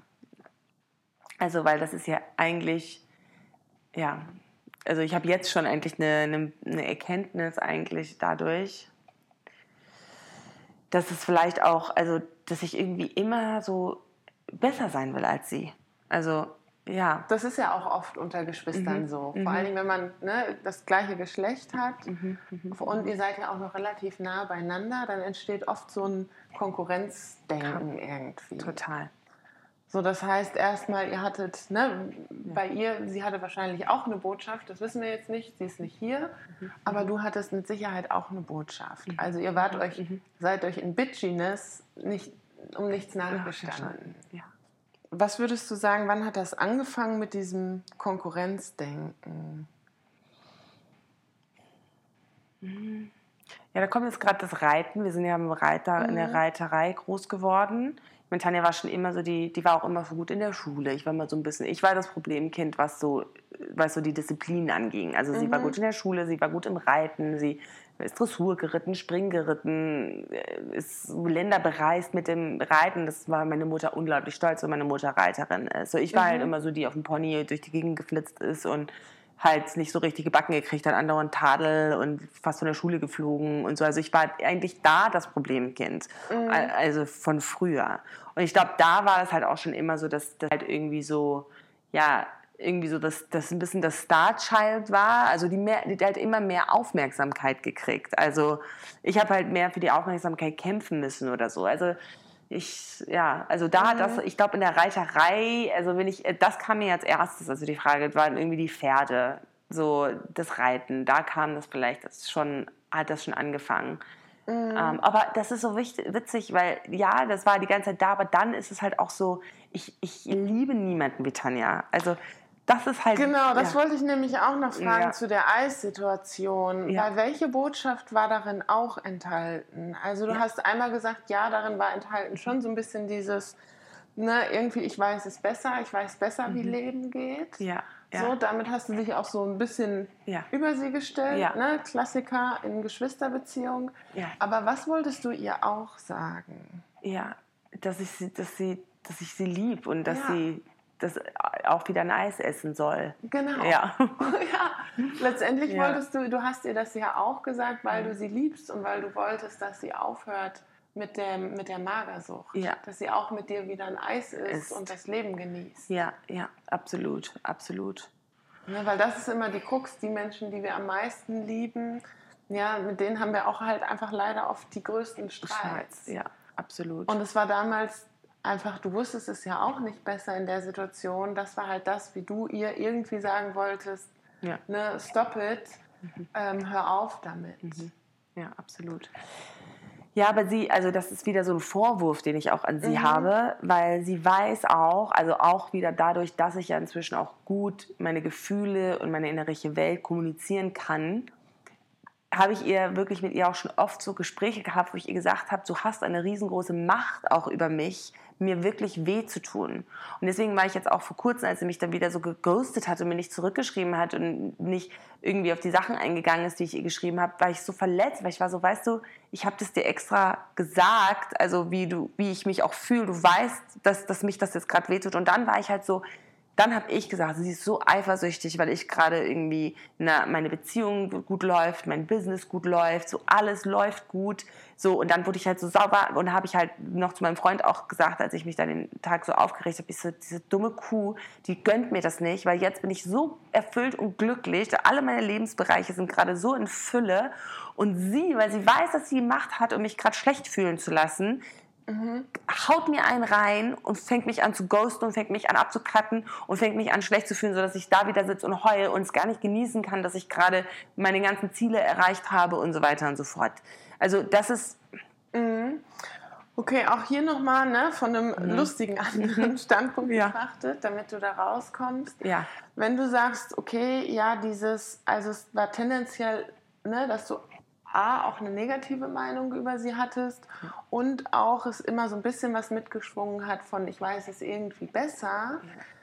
S3: Also, weil das ist ja eigentlich, ja, also ich habe jetzt schon eigentlich eine, eine, Erkenntnis eigentlich dadurch, dass es vielleicht auch, also dass ich irgendwie immer so besser sein will als sie. Also ja.
S4: Das ist ja auch oft unter Geschwistern mhm. so. Vor mhm. allen Dingen, wenn man ne, das gleiche Geschlecht hat mhm. mhm. und ihr seid ja auch noch relativ nah beieinander, dann entsteht oft so ein Konkurrenzdenken irgendwie.
S3: Total.
S4: So, das heißt erstmal, ihr hattet, ne, ja. bei ihr, sie hatte wahrscheinlich auch eine Botschaft, das wissen wir jetzt nicht, sie ist nicht hier, mhm. aber du hattest mit Sicherheit auch eine Botschaft. Mhm. Also ihr wart euch, mhm. seid euch in Bitchiness nicht, um nichts nachgestanden. Ja. Was würdest du sagen, wann hat das angefangen mit diesem Konkurrenzdenken?
S3: Ja, da kommt jetzt gerade das Reiten. Wir sind ja im Reiter, in der mhm. Reiterei groß geworden meine, Tanja war schon immer so, die, die war auch immer so gut in der Schule. Ich war mal so ein bisschen, ich war das Problemkind, was so, was so die Disziplinen anging. Also sie war mhm. gut in der Schule, sie war gut im Reiten, sie ist Dressur geritten, Spring geritten, äh, ist Länder bereist mit dem Reiten. Das war meine Mutter unglaublich stolz, weil meine Mutter Reiterin ist. So, ich war halt mhm. halt immer so, die auf dem Pony durch die Gegend geflitzt ist und halt nicht so richtig gebacken gekriegt hat, andauernd Tadel und fast von der Schule geflogen und so. Also ich war eigentlich da das Problemkind, mhm. also von früher. Und ich glaube, da war es halt auch schon immer so, dass das halt irgendwie so, ja, irgendwie so, dass das ein bisschen das Star-Child war. Also die, mehr, die hat immer mehr Aufmerksamkeit gekriegt. Also ich habe halt mehr für die Aufmerksamkeit kämpfen müssen oder so. Also ich, ja, also da, mhm. das, ich glaube, in der Reiterei, also wenn ich, das kam mir als erstes, also die Frage, waren irgendwie die Pferde, so das Reiten, da kam das vielleicht, das schon, hat das schon angefangen. Mhm. Ähm, aber das ist so wichtig, witzig, weil ja, das war die ganze Zeit da, aber dann ist es halt auch so, ich, ich liebe niemanden wie Tanja. Also das ist halt.
S4: Genau, das ja. wollte ich nämlich auch noch fragen ja. zu der Eissituation. Ja. Weil welche Botschaft war darin auch enthalten? Also du hast einmal gesagt, ja, darin war enthalten schon so ein bisschen dieses, ne, irgendwie, ich weiß es besser, ich weiß besser, mhm. wie Leben geht.
S3: Ja.
S4: So, damit hast du dich auch so ein bisschen über sie gestellt, ne? Klassiker in Geschwisterbeziehung. Aber was wolltest du ihr auch sagen?
S3: Ja, dass ich sie, dass sie, dass ich sie lieb und dass sie das auch wieder ein Eis essen soll.
S4: Genau.
S3: Ja.
S4: ja. Letztendlich ja. wolltest du, du hast ihr das ja auch gesagt, weil du sie liebst und weil du wolltest, dass sie aufhört mit, dem, mit der Magersucht.
S3: Ja.
S4: Dass sie auch mit dir wieder ein Eis isst ist. und das Leben genießt.
S3: Ja, ja, absolut, absolut.
S4: Ja, weil das ist immer die Krux, die Menschen, die wir am meisten lieben, ja, mit denen haben wir auch halt einfach leider oft die größten Streits.
S3: Ja, absolut.
S4: Und es war damals einfach, du wusstest es ja auch nicht besser in der Situation. Das war halt das, wie du ihr irgendwie sagen wolltest, ja. ne, stop it, mhm. ähm, hör auf damit.
S3: Mhm. Ja, absolut. Ja, aber sie, also das ist wieder so ein Vorwurf, den ich auch an sie mhm. habe, weil sie weiß auch, also auch wieder dadurch, dass ich ja inzwischen auch gut meine Gefühle und meine innerliche Welt kommunizieren kann, habe ich ihr wirklich mit ihr auch schon oft so Gespräche gehabt, wo ich ihr gesagt habe, du hast eine riesengroße Macht auch über mich, mir wirklich weh zu tun. Und deswegen war ich jetzt auch vor kurzem, als sie mich dann wieder so geghostet hat und mir nicht zurückgeschrieben hat und nicht irgendwie auf die Sachen eingegangen ist, die ich ihr geschrieben habe, war ich so verletzt, weil ich war so, weißt du, ich habe das dir extra gesagt, also wie du, wie ich mich auch fühle, du weißt, dass, dass mich das jetzt gerade wehtut. Und dann war ich halt so, dann habe ich gesagt, sie ist so eifersüchtig, weil ich gerade irgendwie na, meine Beziehung gut läuft, mein Business gut läuft, so alles läuft gut. So und dann wurde ich halt so sauber und habe ich halt noch zu meinem Freund auch gesagt, als ich mich dann den Tag so aufgeregt habe, ich so, diese dumme Kuh, die gönnt mir das nicht, weil jetzt bin ich so erfüllt und glücklich, alle meine Lebensbereiche sind gerade so in Fülle und sie, weil sie weiß, dass sie Macht hat, um mich gerade schlecht fühlen zu lassen, Mhm. haut mir einen rein und fängt mich an zu ghosten und fängt mich an abzukatten und fängt mich an schlecht zu fühlen, sodass ich da wieder sitze und heule und es gar nicht genießen kann, dass ich gerade meine ganzen Ziele erreicht habe und so weiter und so fort. Also das ist...
S4: Mhm. Okay, auch hier nochmal ne, von einem mhm. lustigen anderen Standpunkt ja. betrachtet, damit du da rauskommst.
S3: Ja.
S4: Wenn du sagst, okay, ja, dieses, also es war tendenziell, ne, dass du A, auch eine negative Meinung über sie hattest und auch es immer so ein bisschen was mitgeschwungen hat von, ich weiß es irgendwie besser.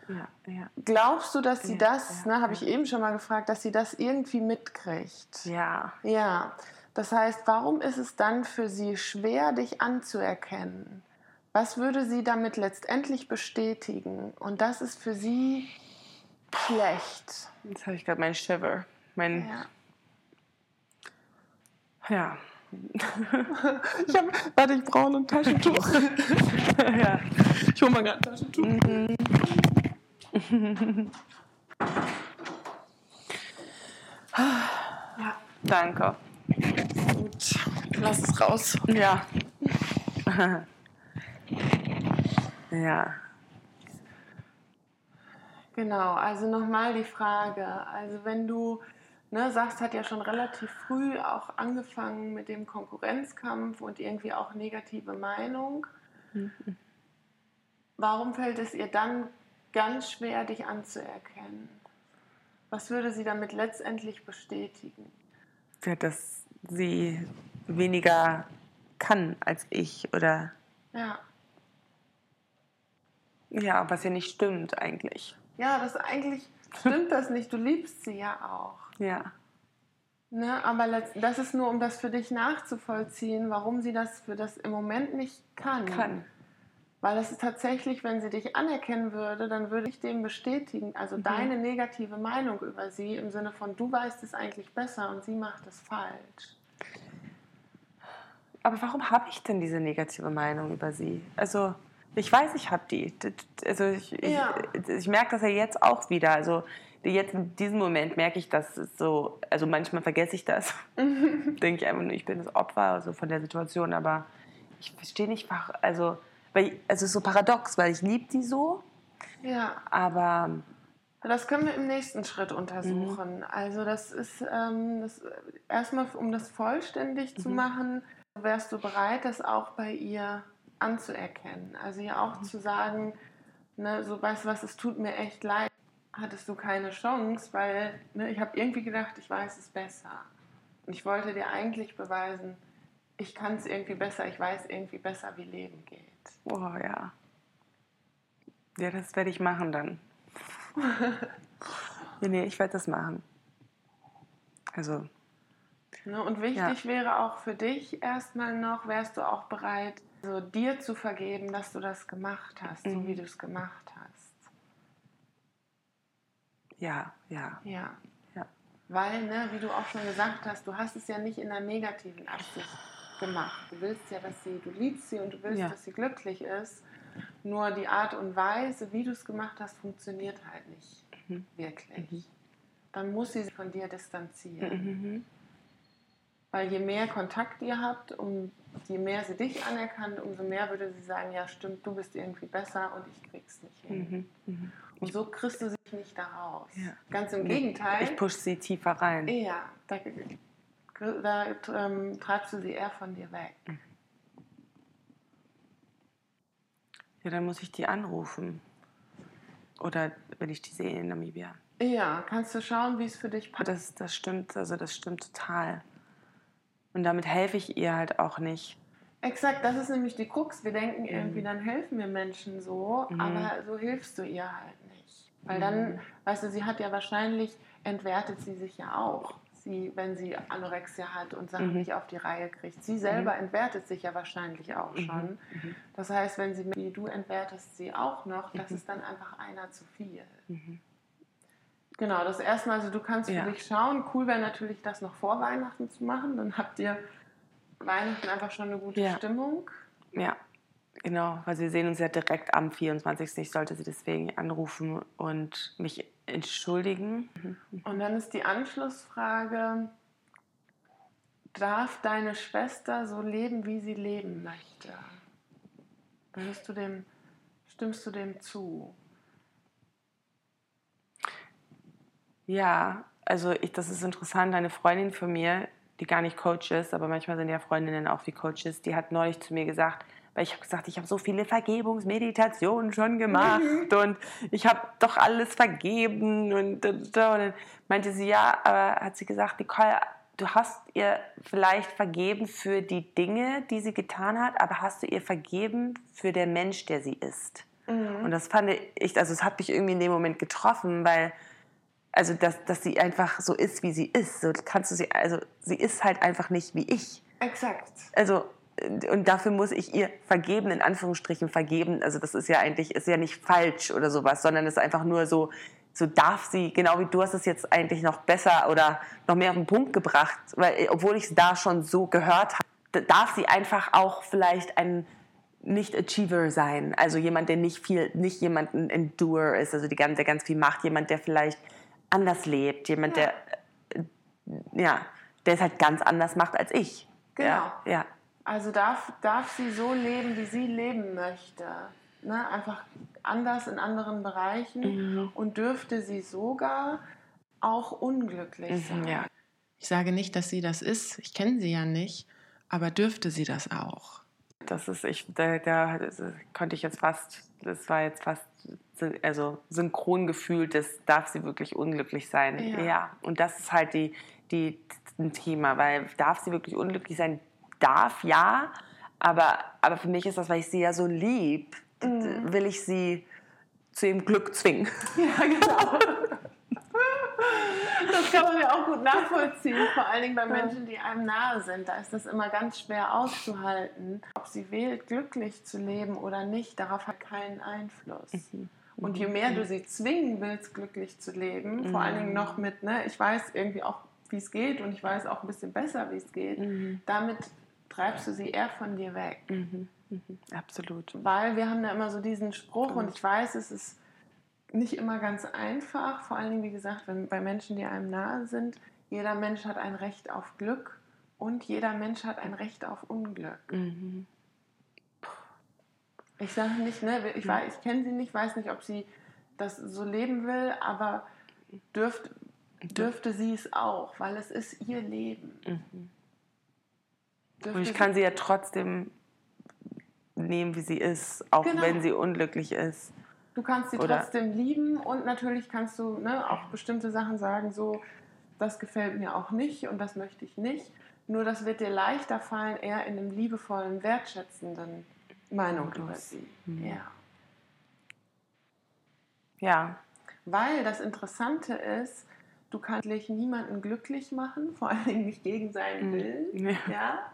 S3: Ja, ja.
S4: Glaubst du, dass sie
S3: Ja,
S4: das,
S3: ja,
S4: ne, habe ich eben schon mal gefragt, dass sie das irgendwie mitkriegt?
S3: Ja.
S4: Ja. Das heißt, warum ist es dann für sie schwer, dich anzuerkennen? Was würde sie damit letztendlich bestätigen? Und das ist für sie schlecht.
S3: Jetzt habe ich gerade meinen Shiver. Mein,
S4: Ja. Ich hab, warte, ich brauche ein Taschentuch.
S3: ja.
S4: Ich hole mal gerade ein Taschentuch. ja,
S3: Danke.
S4: gut. Lass es raus.
S3: Ja. ja.
S4: Genau, also nochmal die Frage. Also wenn du ne, sagst, hat ja schon relativ früh auch angefangen mit dem Konkurrenzkampf und irgendwie auch negative Meinung. Warum fällt es ihr dann ganz schwer, dich anzuerkennen? Was würde sie damit letztendlich bestätigen?
S3: Ja, Dass sie weniger kann als ich oder
S4: Ja,
S3: ja, was ja nicht stimmt eigentlich.
S4: ja das eigentlich stimmt das nicht. Du liebst sie ja auch.
S3: Ja.
S4: Ne, aber das ist nur, um das für dich nachzuvollziehen, warum sie das für das im Moment nicht kann.
S3: Kann.
S4: Weil das ist tatsächlich, wenn sie dich anerkennen würde, dann würde ich dem bestätigen, also deine negative Meinung über sie im Sinne von, du weißt es eigentlich besser und sie macht es falsch.
S3: Aber warum habe ich denn diese negative Meinung über sie? Also, ich weiß, ich habe die. Also, ich, ich,
S4: Ja.
S3: ich merke das ja jetzt auch wieder. Also, jetzt in diesem Moment merke ich, dass es so, also manchmal vergesse ich das. Denke ich einfach nur, ich bin das Opfer also von der Situation, aber ich verstehe nicht, also, weil, ich- also es ist so paradox, weil ich liebe die so,
S4: Ja,
S3: aber
S4: das können wir im nächsten Schritt untersuchen. Also das ist ähm, das, erstmal, um das vollständig zu machen, wärst du bereit, das auch bei ihr anzuerkennen. Also ihr auch zu sagen, ne, so weißt du was, es tut mir echt leid, hattest du keine Chance, weil ne, ich habe irgendwie gedacht, ich weiß es besser. Und ich wollte dir eigentlich beweisen, ich kann es irgendwie besser, ich weiß irgendwie besser, wie Leben geht.
S3: oh ja. Ja, das werde ich machen dann. nee, nee, ich werde das machen. Also,
S4: Ne, und wichtig wäre auch für dich erstmal noch, wärst du auch bereit, so dir zu vergeben, dass du das gemacht hast, so
S3: Mhm.
S4: wie du es gemacht hast.
S3: ja, ja,
S4: Ja.
S3: ja.
S4: Weil, ne, wie du auch schon gesagt hast, du hast es ja nicht in einer negativen Absicht gemacht. Du willst ja, dass sie, du liebst sie und du willst,
S3: Ja.
S4: dass sie glücklich ist. Nur die Art und Weise, wie du es gemacht hast, funktioniert halt nicht
S3: Mhm.
S4: wirklich. Dann muss sie sich von dir distanzieren.
S3: Mhm.
S4: Weil je mehr Kontakt ihr habt, um, je mehr sie dich anerkannt, umso mehr würde sie sagen, ja stimmt, du bist irgendwie besser und ich krieg's nicht hin.
S3: Mhm. Mhm.
S4: Und so kriegst du sie nicht da raus.
S3: Ja.
S4: Ganz im Gegenteil.
S3: Ich push sie tiefer rein.
S4: ja, da, da ähm, treibst du sie eher von dir weg.
S3: Ja, dann muss ich die anrufen. Oder wenn ich die sehe in Namibia.
S4: Ja, kannst du schauen, wie es für dich passt.
S3: Das, das stimmt, also das stimmt total. Und damit helfe ich ihr halt auch nicht.
S4: Exakt, das ist nämlich die Krux. Wir denken irgendwie, dann helfen wir Menschen so,
S3: Mhm.
S4: aber so hilfst du ihr halt nicht. Weil dann, weißt du, sie hat ja wahrscheinlich, entwertet sie sich ja auch, sie, wenn sie Anorexia hat und Sachen
S3: Mhm.
S4: nicht auf die Reihe kriegt. Sie selber entwertet sich ja wahrscheinlich auch
S3: Mhm.
S4: schon. Das heißt, wenn sie, wie du entwertest sie auch noch, das ist dann einfach einer zu viel.
S3: Mhm.
S4: Genau, das erstmal, also du kannst für
S3: Ja.
S4: dich schauen. Cool wäre natürlich, das noch vor Weihnachten zu machen. Dann habt ihr Weihnachten einfach schon eine gute
S3: Ja.
S4: Stimmung.
S3: Ja, genau, weil wir sehen uns ja direkt am 24. Ich sollte sie deswegen anrufen und mich entschuldigen.
S4: Und dann ist die Anschlussfrage, darf deine Schwester so leben, wie sie leben möchte? Würdest du dem, stimmst du dem zu?
S3: Ja, also ich, das ist interessant. Eine Freundin von mir, die gar nicht Coach ist, aber manchmal sind ja Freundinnen auch wie Coaches, die hat neulich zu mir gesagt, weil ich habe gesagt, ich habe so viele Vergebungsmeditationen schon gemacht und ich habe doch alles vergeben und, und, und dann meinte sie, ja, aber hat sie gesagt, Nicole, du hast ihr vielleicht vergeben für die Dinge, die sie getan hat, aber hast du ihr vergeben für den Mensch, der sie ist? Mhm. Und das fand ich, also es hat mich irgendwie in dem Moment getroffen, weil also dass, dass sie einfach so ist, wie sie ist. So kannst du sie, also sie ist halt einfach nicht wie ich.
S4: Exakt.
S3: Also und dafür muss ich ihr vergeben, in Anführungsstrichen vergeben. Also das ist ja eigentlich, ist ja nicht falsch oder sowas, sondern es ist einfach nur so, so darf sie, genau wie du hast es jetzt eigentlich noch besser oder noch mehr auf den Punkt gebracht, weil obwohl ich es da schon so gehört habe, darf sie einfach auch vielleicht ein nicht-Achiever sein. Also jemand, der nicht viel, nicht jemand ein Endurer ist, also die, der ganz viel macht, jemand, der vielleicht anders lebt, jemand, ja. der, äh, ja, der es halt ganz anders macht als ich.
S4: Genau.
S3: Ja, ja.
S4: Also darf, darf sie so leben, wie sie leben möchte. Ne? Einfach anders in anderen Bereichen mhm. und dürfte sie sogar auch unglücklich mhm, sein. Ja. Ich sage nicht, dass sie das ist, ich kenne sie ja nicht, aber dürfte sie das auch?
S3: Das ist, ich, da, da konnte ich jetzt fast, das war jetzt fast also synchron gefühlt, das darf sie wirklich unglücklich sein. Ja. ja. Und das ist halt die, die, ein Thema, weil darf sie wirklich unglücklich sein? darf, ja. Aber, aber für mich ist das, weil ich sie ja so lieb, mhm. will ich sie zu ihrem Glück zwingen.
S4: Ja, genau. Das kann man ja auch gut nachvollziehen, vor allen Dingen bei Menschen, die einem nahe sind. Da ist das immer ganz schwer auszuhalten. Ob sie wählt, glücklich zu leben oder nicht, darauf hat keinen Einfluss. Mhm. Und je mehr du sie zwingen willst, glücklich zu leben, mhm. vor allen Dingen noch mit, ne, ich weiß irgendwie auch, wie es geht und ich weiß auch ein bisschen besser, wie es geht, mhm. damit treibst du sie eher von dir weg. Mhm.
S3: Mhm. Absolut.
S4: Weil wir haben da immer so diesen Spruch und ich weiß, es ist nicht immer ganz einfach, vor allen Dingen, wie gesagt, wenn, bei Menschen, die einem nahe sind. Jeder Mensch hat ein Recht auf Glück und jeder Mensch hat ein Recht auf Unglück. Mhm. Ich sage nicht, ne, ich, ich kenne sie nicht, weiß nicht, ob sie das so leben will, aber dürft, dürfte sie es auch, weil es ist ihr Leben. Mhm.
S3: Und ich kann sie ja trotzdem nehmen, wie sie ist, auch genau. wenn sie unglücklich ist.
S4: Du kannst sie Oder trotzdem lieben und natürlich kannst du ne, auch bestimmte Sachen sagen, so, das gefällt mir auch nicht und das möchte ich nicht. Nur das wird dir leichter fallen, eher in einem liebevollen, wertschätzenden Meinung über sie. Mhm. Ja.
S3: Ja.
S4: Weil das Interessante ist, du kannst niemanden glücklich machen, vor allen Dingen nicht gegen seinen mhm. Willen. Ja. ja.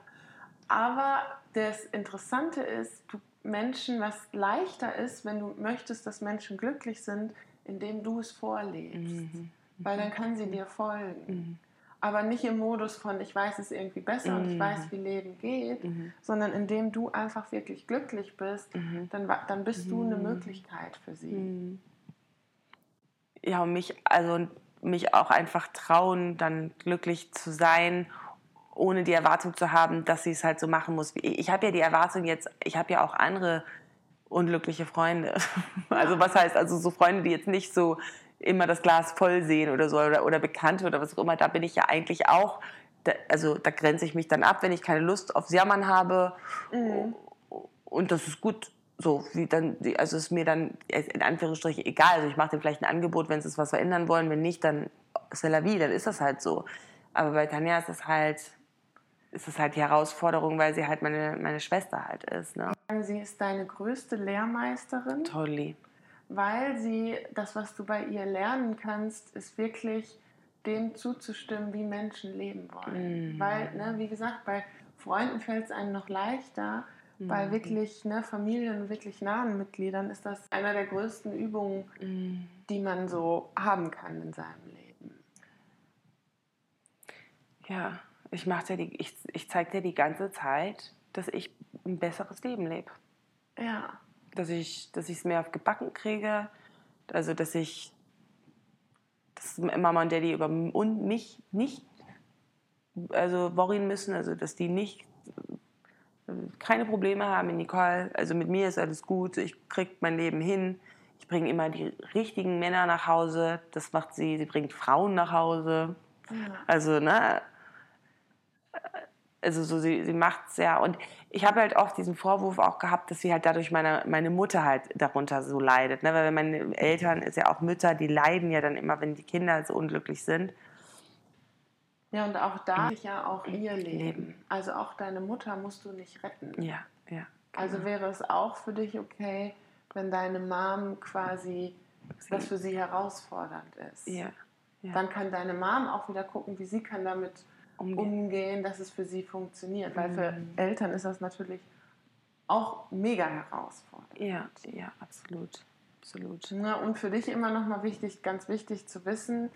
S4: Aber das Interessante ist, du Menschen, was leichter ist, wenn du möchtest, dass Menschen glücklich sind, indem du es vorlebst. Mhm. Weil dann kann sie dir folgen. Mhm. Aber nicht im Modus von, ich weiß es irgendwie besser mhm. und ich weiß, mhm. wie Leben geht, mhm. sondern indem du einfach wirklich glücklich bist, mhm. dann, dann bist du eine Möglichkeit für sie.
S3: Ja, und mich, also mich auch einfach trauen, dann glücklich zu sein ohne die Erwartung zu haben, dass sie es halt so machen muss. Ich habe ja die Erwartung jetzt, ich habe ja auch andere unglückliche Freunde. Also was heißt, also so Freunde, die jetzt nicht so immer das Glas voll sehen oder so oder, oder Bekannte oder was auch immer, da bin ich ja eigentlich auch, da, also da grenze ich mich dann ab, wenn ich keine Lust aufs Jammern habe mhm. und das ist gut so, wie dann, also ist mir dann in Anführungsstrichen egal, also ich mache dem vielleicht ein Angebot, wenn sie es was verändern wollen, wenn nicht, dann c'est la vie, dann ist das halt so. Aber bei Tanja ist das halt, ist es halt die Herausforderung, weil sie halt meine, meine Schwester halt ist. Ne?
S4: Sie ist deine größte Lehrmeisterin.
S3: Totally.
S4: Weil sie, das, was du bei ihr lernen kannst, ist wirklich dem zuzustimmen, wie Menschen leben wollen. Mhm. Weil, ne, wie gesagt, bei Freunden fällt es einem noch leichter. Mhm. Bei wirklich ne, Familien und wirklich nahen Mitgliedern ist das einer der größten Übungen, mhm. die man so haben kann in seinem Leben.
S3: Ja, ich, dir die, ich, ich zeige dir die ganze Zeit, dass ich ein besseres Leben lebe.
S4: Ja.
S3: Dass ich dass es mehr auf gebacken kriege, also dass ich dass Mama und Daddy über und mich nicht also worrien müssen, also dass die nicht keine Probleme haben Nicole, also mit mir ist alles gut, ich kriege mein Leben hin. Ich bringe immer die richtigen Männer nach Hause, das macht sie, sie bringt Frauen nach Hause. Ja. Also, ne, also so sie, sie macht es ja. Und ich habe halt oft diesen Vorwurf auch gehabt, dass sie halt dadurch meine, meine Mutter halt darunter so leidet. Ne? Weil meine Eltern, ist ja auch Mütter, die leiden ja dann immer, wenn die Kinder so unglücklich sind.
S4: Ja, und auch da ist ja auch ihr Leben. Also auch deine Mutter musst du nicht retten.
S3: Ja, ja.
S4: Also
S3: genau.
S4: wäre es auch für dich okay, wenn deine Mom quasi das für sie herausfordernd ist.
S3: Ja. ja.
S4: Dann kann deine Mom auch wieder gucken, wie sie kann damit umgehen, umgehen dass es für sie funktioniert. Weil für
S3: Mhm.
S4: Eltern ist das natürlich auch mega herausfordernd.
S3: ja, ja, absolut. Absolut.
S4: Ja, und für dich immer noch mal wichtig, ganz wichtig zu wissen,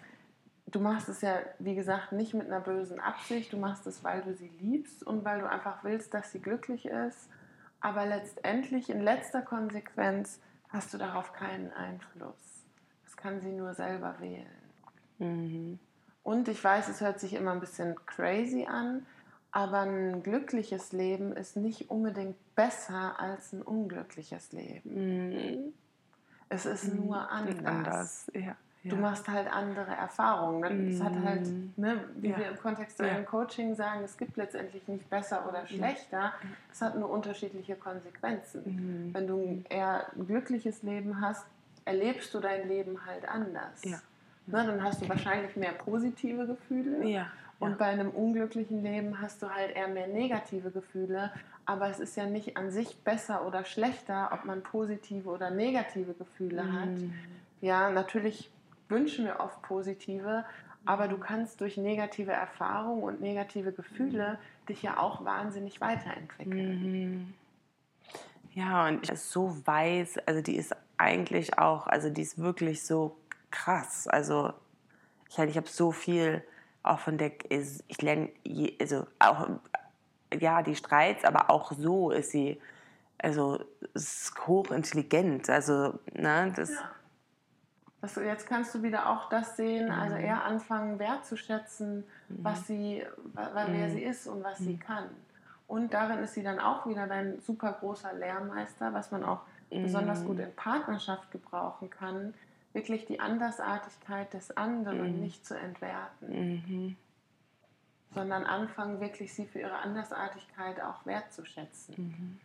S4: du machst es ja, wie gesagt, nicht mit einer bösen Absicht. Du machst es, weil du sie liebst und weil du einfach willst, dass sie glücklich ist. Aber letztendlich, in letzter Konsequenz, hast du darauf keinen Einfluss. Das kann sie nur selber wählen.
S3: Mhm.
S4: Und ich weiß, es hört sich immer ein bisschen crazy an, aber ein glückliches Leben ist nicht unbedingt besser als ein unglückliches Leben.
S3: Mhm.
S4: Es ist nur anders.
S3: Anders, ja.
S4: Du
S3: ja.
S4: machst halt andere Erfahrungen. Es hat halt, ne, wie
S3: Ja.
S4: wir im kontextuellen
S3: Ja.
S4: Coaching sagen, es gibt letztendlich nicht besser oder schlechter. Es hat nur unterschiedliche Konsequenzen.
S3: Mhm.
S4: Wenn du eher ein glückliches Leben hast, erlebst du dein Leben halt anders.
S3: Ja.
S4: Ne, dann hast du wahrscheinlich mehr positive Gefühle.
S3: Ja.
S4: Und
S3: ja.
S4: bei einem unglücklichen Leben hast du halt eher mehr negative Gefühle. Aber es ist ja nicht an sich besser oder schlechter, ob man positive oder negative Gefühle hat.
S3: Mhm.
S4: Ja, natürlich wünschen wir oft positive, aber du kannst durch negative Erfahrungen und negative Gefühle dich ja auch wahnsinnig weiterentwickeln.
S3: Mhm. Ja, und ich ist so weiß, also die ist eigentlich auch, also die ist wirklich so krass. Also ich, ich habe so viel auch von der, ich lerne, also auch, ja, die Streits, aber auch so ist sie, also ist hochintelligent. Also, ne, das,
S4: Ja. Das, jetzt kannst du wieder auch das sehen, also eher anfangen wertzuschätzen, was sie, wer sie ist und was sie kann. Und darin ist sie dann auch wieder dein super großer Lehrmeister, was man auch besonders gut in Partnerschaft gebrauchen kann, wirklich die Andersartigkeit des anderen nicht zu entwerten,
S3: mhm.
S4: sondern anfangen wirklich sie für ihre Andersartigkeit auch wertzuschätzen.
S3: Mhm.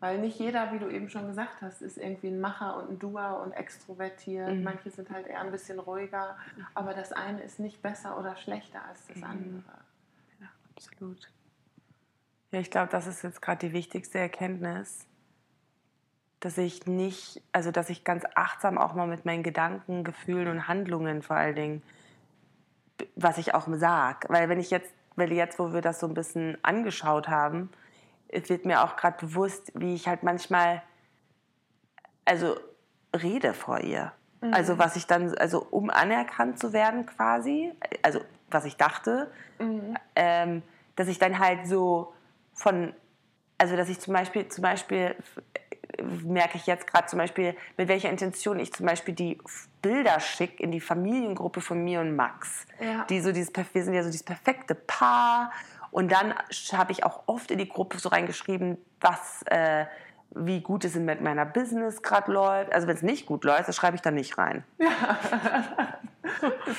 S4: Weil nicht jeder, wie du eben schon gesagt hast, ist irgendwie ein Macher und ein Doer und extrovertiert.
S3: Mhm.
S4: Manche sind halt eher ein bisschen ruhiger. Aber das eine ist nicht besser oder schlechter als das
S3: Mhm.
S4: andere.
S3: Ja, absolut. Ja, ich glaube, das ist jetzt gerade die wichtigste Erkenntnis, dass ich nicht, also dass ich ganz achtsam auch mal mit meinen Gedanken, Gefühlen und Handlungen vor allen Dingen, was ich auch sag. Weil wenn ich jetzt, weil jetzt, wo wir das so ein bisschen angeschaut haben, es wird mir auch gerade bewusst, wie ich halt manchmal, also rede vor ihr. Also was ich dann, also um anerkannt zu werden quasi, also was ich dachte, ähm, dass ich dann halt so von, also dass ich zum Beispiel, zum Beispiel merke ich jetzt gerade zum Beispiel, mit welcher Intention ich zum Beispiel die Bilder schicke in die Familiengruppe von mir und Max.
S4: Ja.
S3: Die so dieses, wir sind ja so dieses perfekte Paar. Und dann habe ich auch oft in die Gruppe so reingeschrieben, was, äh, wie gut es mit meiner Business gerade läuft. Also wenn es nicht gut läuft, das schreibe ich dann nicht rein.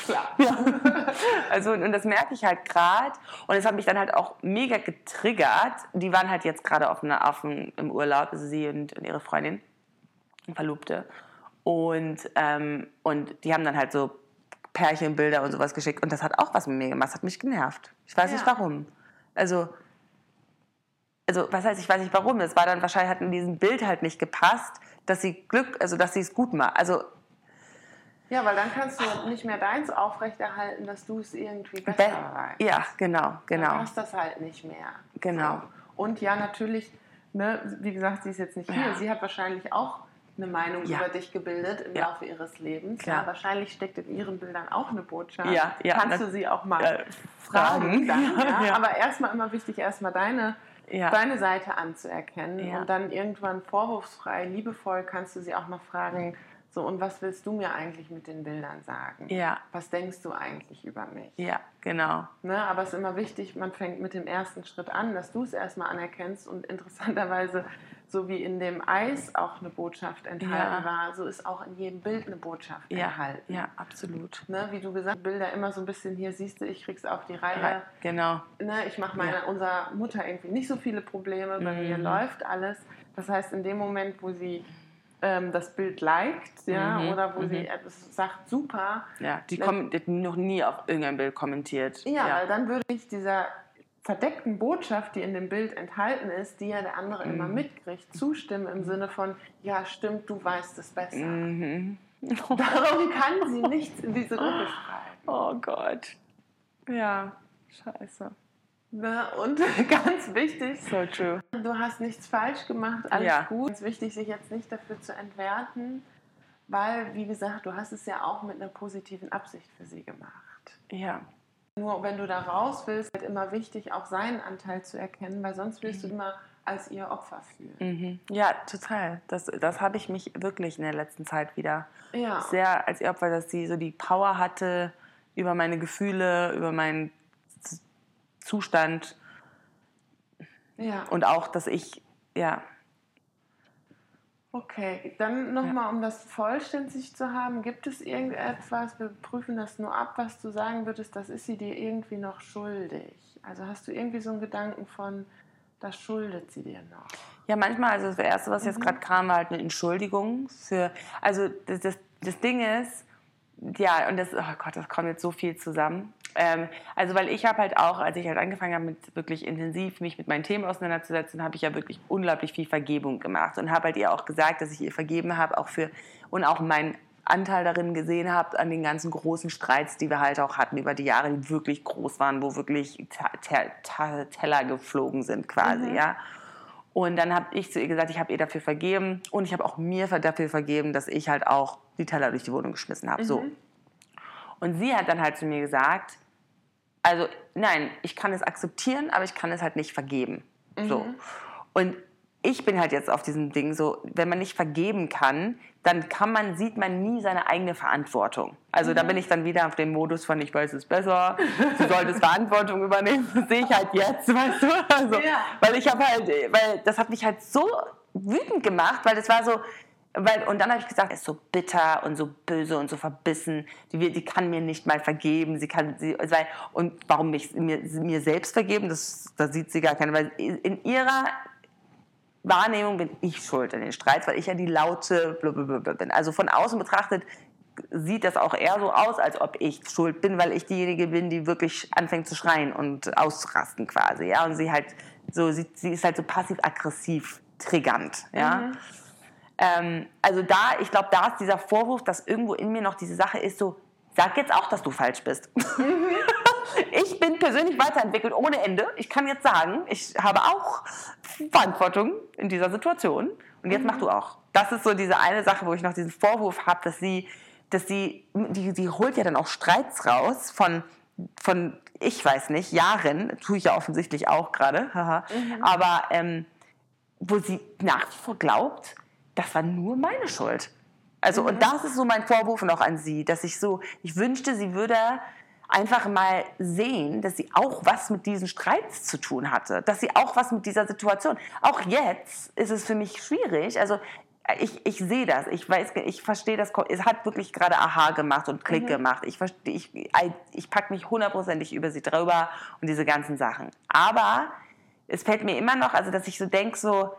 S4: Klar.
S3: Ja. Also, und das merke ich halt gerade. Und es hat mich dann halt auch mega getriggert. Die waren halt jetzt gerade auf, einer- auf einem, im Urlaub, also sie und, und ihre Freundin, Verlobte. Und, ähm, und die haben dann halt so Pärchenbilder und sowas geschickt. Und das hat auch was mit mir gemacht. Das hat mich genervt. Ich weiß nicht
S4: Ja.
S3: warum. Also, also was heißt, ich weiß nicht warum. Es war dann wahrscheinlich hat in diesem Bild halt nicht gepasst, dass sie Glück, also dass sie es gut macht. Also
S4: Ja, weil dann kannst du nicht mehr deins aufrechterhalten, dass du es irgendwie besser
S3: be-
S4: weißt.
S3: ja, genau,
S4: Dann
S3: genau.
S4: passt das halt nicht mehr.
S3: Genau.
S4: So. Und ja, natürlich, ne, wie gesagt, sie ist jetzt nicht hier.
S3: Ja.
S4: Sie hat wahrscheinlich auch eine Meinung
S3: Ja.
S4: über dich gebildet im
S3: Ja.
S4: Laufe ihres Lebens. Ja, wahrscheinlich steckt in ihren Bildern auch eine Botschaft.
S3: Ja, ja,
S4: Kannst du sie auch mal
S3: äh,
S4: fragen.
S3: fragen.
S4: Dann, ja?
S3: Ja.
S4: Aber erstmal immer wichtig, erstmal deine,
S3: Ja.
S4: deine Seite anzuerkennen.
S3: Ja.
S4: Und dann irgendwann vorwurfsfrei, liebevoll kannst du sie auch mal fragen, so, und was willst du mir eigentlich mit den Bildern sagen?
S3: Ja.
S4: Was denkst du eigentlich über mich?
S3: Ja, genau.
S4: Ne, aber es ist immer wichtig, man fängt mit dem ersten Schritt an, dass du es erstmal anerkennst und interessanterweise, so wie in dem Eis auch eine Botschaft enthalten
S3: Ja.
S4: war, so ist auch in jedem Bild eine Botschaft
S3: Ja,
S4: enthalten.
S3: ja, absolut.
S4: Ne, wie du gesagt hast, Bilder immer so ein bisschen hier siehst du, ich krieg's auf die Reihe.
S3: Genau.
S4: Ne, ich mache meiner
S3: Ja.
S4: unserer Mutter irgendwie nicht so viele Probleme, bei mir
S3: Mhm.
S4: läuft alles. Das heißt, in dem Moment, wo sie ähm, das Bild liked, ja, mhm. oder wo mhm. sie etwas sagt, super.
S3: Ja, die, kommen, die noch nie auf irgendein Bild kommentiert.
S4: Ja, ja, weil dann würde ich dieser verdeckten Botschaft, die in dem Bild enthalten ist, die ja der andere mhm. immer mitkriegt, zustimmen im Sinne von, ja, stimmt, du weißt es besser. Mhm. Darum kann sie nichts in diese Gruppe schreiben.
S3: Oh Gott. Ja, scheiße.
S4: Na, und ganz wichtig,
S3: so true.
S4: du hast nichts falsch gemacht, alles ja. gut. Es ist wichtig, sich jetzt nicht dafür zu entwerten, weil, wie gesagt, du hast es ja auch mit einer positiven Absicht für sie gemacht.
S3: Ja.
S4: Nur wenn du da raus willst, ist halt immer wichtig, auch seinen Anteil zu erkennen, weil sonst wirst mhm. du immer als ihr Opfer fühlen.
S3: Mhm. Ja, total. Das, das habe ich mich wirklich in der letzten Zeit wieder ja. sehr als ihr Opfer, dass sie so die Power hatte über meine Gefühle, über meinen Zustand.
S4: Ja.
S3: Und auch, dass ich, ja,
S4: Okay, dann nochmal, ja. um das vollständig zu haben, gibt es irgendetwas, wir prüfen das nur ab, was du sagen würdest, das ist sie dir irgendwie noch schuldig? Also hast du irgendwie so einen Gedanken von, das schuldet sie dir noch?
S3: Ja, manchmal, also das Erste, was jetzt mhm. gerade kam, war halt eine Entschuldigung für, also das, das, das Ding ist, ja, und das, oh Gott, das kommt jetzt so viel zusammen. Ähm, also weil ich habe halt auch, als ich halt angefangen habe, mit wirklich intensiv mich mit meinen Themen auseinanderzusetzen, habe ich ja wirklich unglaublich viel Vergebung gemacht und habe halt ihr auch gesagt, dass ich ihr vergeben habe, auch für und auch meinen Anteil darin gesehen habe an den ganzen großen Streits, die wir halt auch hatten über die Jahre, die wirklich groß waren, wo wirklich Teller geflogen sind quasi, mhm. ja. Und dann habe ich zu ihr gesagt, ich habe ihr dafür vergeben und ich habe auch mir dafür vergeben, dass ich halt auch die Teller durch die Wohnung geschmissen habe. Mhm. So. Und sie hat dann halt zu mir gesagt, also nein, ich kann es akzeptieren, aber ich kann es halt nicht vergeben. Mhm. So. Und ich bin halt jetzt auf diesem Ding so, wenn man nicht vergeben kann, dann kann man, sieht man nie seine eigene Verantwortung. Also mhm. da bin ich dann wieder auf dem Modus von, ich weiß es besser, du solltest Verantwortung übernehmen, das sehe ich halt jetzt, weißt du? Also, ja. Weil ich habe halt, weil das hat mich halt so wütend gemacht, weil das war so, weil, und dann habe ich gesagt, er ist so bitter und so böse und so verbissen. Die, die kann mir nicht mal vergeben. Sie kann, sie, und warum mich, mir, mir selbst vergeben, das, das sieht sie gar keine. Weil in ihrer Wahrnehmung bin ich schuld an den Streits, weil ich ja die laute blablabla bin. Also von außen betrachtet sieht das auch eher so aus, als ob ich schuld bin, weil ich diejenige bin, die wirklich anfängt zu schreien und auszurasten quasi. Ja? Und sie halt so, sie, sie ist halt so passiv-aggressiv triggernd. Ja? Mhm. Ähm, also da, ich glaube, da ist dieser Vorwurf, dass irgendwo in mir noch diese Sache ist, so, sag jetzt auch, dass du falsch bist. Mhm. ich bin persönlich weiterentwickelt ohne Ende. Ich kann jetzt sagen, ich habe auch Verantwortung in dieser Situation. Und jetzt mhm. mach du auch. Das ist so diese eine Sache, wo ich noch diesen Vorwurf habe, dass sie, dass sie, die, die holt ja dann auch Streits raus von, von, ich weiß nicht, Jahren, tue ich ja offensichtlich auch gerade, mhm. aber ähm, wo sie nach wie vor glaubt, das war nur meine Schuld. Also, mhm. und das ist so mein Vorwurf noch an sie, dass ich so, ich wünschte, sie würde einfach mal sehen, dass sie auch was mit diesen Streits zu tun hatte, dass sie auch was mit dieser Situation. Auch jetzt ist es für mich schwierig. Also ich, ich sehe das, ich weiß, ich verstehe das. Es hat wirklich gerade Aha gemacht und Klick mhm. gemacht. Ich verstehe, ich, ich packe mich hundertprozentig über sie drüber und diese ganzen Sachen. Aber es fällt mir immer noch, also dass ich so denke, so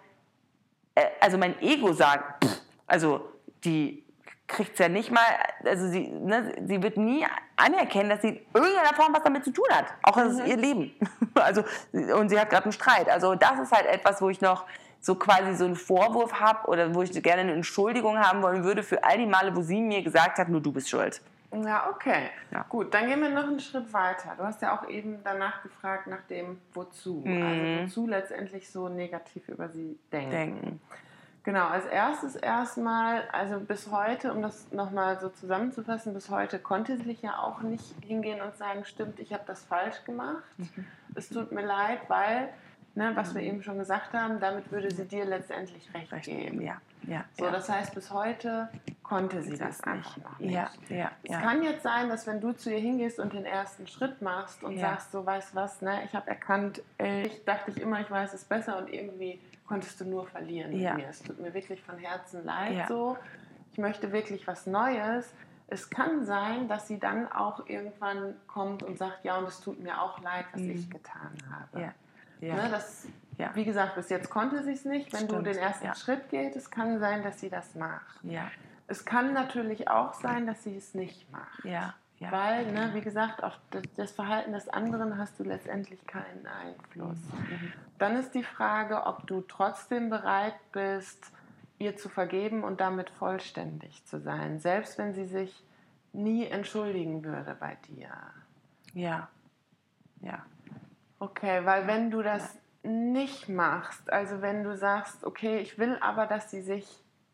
S3: also mein Ego sagt, pff, also die kriegt es ja nicht mal, also sie, ne, sie wird nie anerkennen, dass sie in irgendeiner Form was damit zu tun hat. Auch das ist mhm. ihr Leben. Also, und sie hat gerade einen Streit. Also das ist halt etwas, wo ich noch so quasi so einen Vorwurf habe oder wo ich gerne eine Entschuldigung haben wollen würde für all die Male, wo sie mir gesagt hat, nur du bist schuld.
S4: Ja, okay. Ja. Gut, dann gehen wir noch einen Schritt weiter. Du hast ja auch eben danach gefragt, nach dem Wozu. Mhm. Also wozu letztendlich so negativ über sie denken. denken. Genau, als erstes erstmal, also bis heute, um das nochmal so zusammenzufassen, bis heute konnte sie sich ja auch nicht hingehen und sagen, stimmt, ich habe das falsch gemacht. Mhm. Es tut mir leid, weil, ne, was wir eben schon gesagt haben, damit würde sie dir letztendlich recht, recht geben.
S3: Ja, ja,
S4: so, ja. das heißt, bis heute konnte sie das, das einfach noch nicht.
S3: Ja, ja,
S4: es kann jetzt sein, dass wenn du zu ihr hingehst und den ersten Schritt machst und sagst, so weißt was, ne, ich habe erkannt, ich dachte ich immer, ich weiß es besser und irgendwie konntest du nur verlieren ja. mit mir. Es tut mir wirklich von Herzen leid ja. so. Ich möchte wirklich was Neues. Es kann sein, dass sie dann auch irgendwann kommt und sagt, ja, und es tut mir auch leid, was mhm. ich getan habe. Ja. Ne, das ja. wie gesagt, bis jetzt konnte sie es nicht. Wenn Stimmt. du den ersten ja. Schritt gehst, es kann sein, dass sie das macht.
S3: Ja.
S4: Es kann natürlich auch sein, dass sie es nicht macht.
S3: Ja. Ja.
S4: Weil, ne, wie gesagt, auf das Verhalten des anderen hast du letztendlich keinen Einfluss. Mhm. Dann ist die Frage, ob du trotzdem bereit bist, ihr zu vergeben und damit vollständig zu sein, selbst wenn sie sich nie entschuldigen würde bei dir.
S3: Ja. Ja.
S4: Okay, weil wenn du das nicht machst, also wenn du sagst, okay, ich will aber, dass sie sich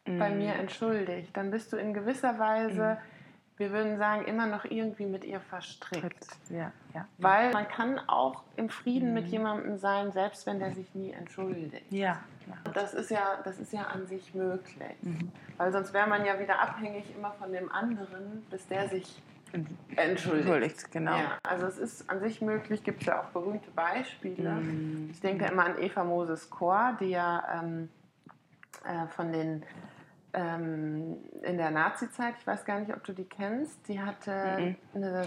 S4: mm. bei mir entschuldigt, dann bist du in gewisser Weise, mm. wir würden sagen, immer noch irgendwie mit ihr verstrickt.
S3: Ja, ja.
S4: Weil man kann auch im Frieden mm. mit jemandem sein, selbst wenn der sich nie entschuldigt.
S3: Ja.
S4: ja. Das ist ja, das ist ja an sich möglich. Mhm. Weil sonst wäre man ja wieder abhängig immer von dem anderen, bis der sich entschuldigt. entschuldigt
S3: genau.
S4: Ja, also es ist an sich möglich, gibt es ja auch berühmte Beispiele. Mm. Ich denke immer an Eva Moses Chor, die ja ähm, äh, von den ähm, in der Nazi-Zeit, ich weiß gar nicht, ob du die kennst, die hatte mm eine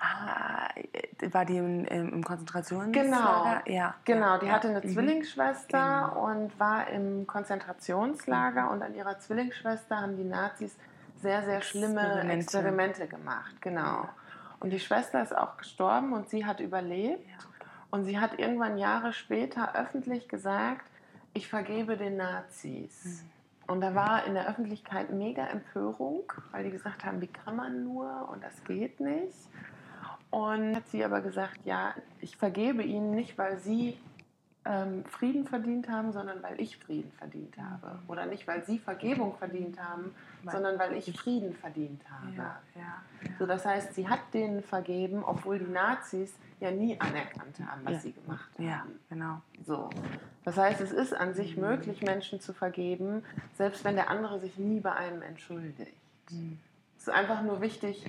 S3: Ah, war die im, im Konzentrationslager?
S4: Genau,
S3: ja.
S4: genau. Die ja. hatte eine mhm. Zwillingsschwester genau. und war im Konzentrationslager mhm. und an ihrer Zwillingsschwester haben die Nazis sehr, sehr schlimme Experimente, Experimente gemacht. Genau. Und die Schwester ist auch gestorben und sie hat überlebt. Und sie hat irgendwann Jahre später öffentlich gesagt, ich vergebe den Nazis. Mhm. Und da war in der Öffentlichkeit mega Empörung, weil die gesagt haben, wie kann man nur und das geht nicht. Und hat sie aber gesagt, ja, ich vergebe ihnen nicht, weil sie ähm, Frieden verdient haben, sondern weil ich Frieden verdient habe. Oder nicht, weil sie Vergebung verdient haben, sondern weil ich Frieden verdient habe.
S3: Ja, ja, ja.
S4: So, das heißt, sie hat denen vergeben, obwohl die Nazis ja nie anerkannt haben, was sie gemacht haben.
S3: Ja, genau.
S4: So. Das heißt, es ist an sich möglich, Menschen zu vergeben, selbst wenn der andere sich nie bei einem entschuldigt. Mhm. Es ist einfach nur wichtig,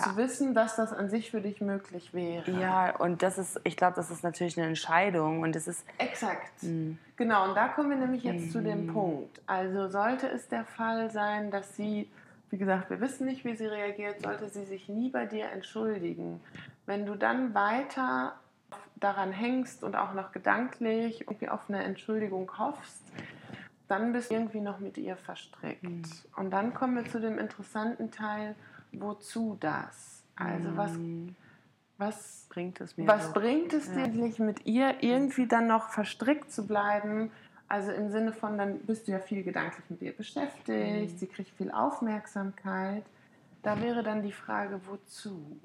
S4: ja. zu wissen, dass das an sich für dich möglich wäre.
S3: Ja, und das ist, ich glaube, das ist natürlich eine Entscheidung und es ist.
S4: Exakt. Mhm. Genau, und da kommen wir nämlich jetzt mhm. zu dem mhm. Punkt. Also sollte es der Fall sein, dass sie, wie gesagt, wir wissen nicht, wie sie reagiert, sollte sie sich nie bei dir entschuldigen. Wenn du dann weiter daran hängst und auch noch gedanklich irgendwie auf eine Entschuldigung hoffst, dann bist du irgendwie noch mit ihr verstrickt. Mhm. Und dann kommen wir zu dem interessanten Teil, wozu das? Also was, mm. was
S3: bringt es mir?
S4: Was so? bringt es dir ja. mit ihr irgendwie dann noch verstrickt zu bleiben? Also im Sinne von, dann bist du ja viel gedanklich mit ihr beschäftigt, mhm. sie kriegt viel Aufmerksamkeit. Da wäre dann die Frage, wozu?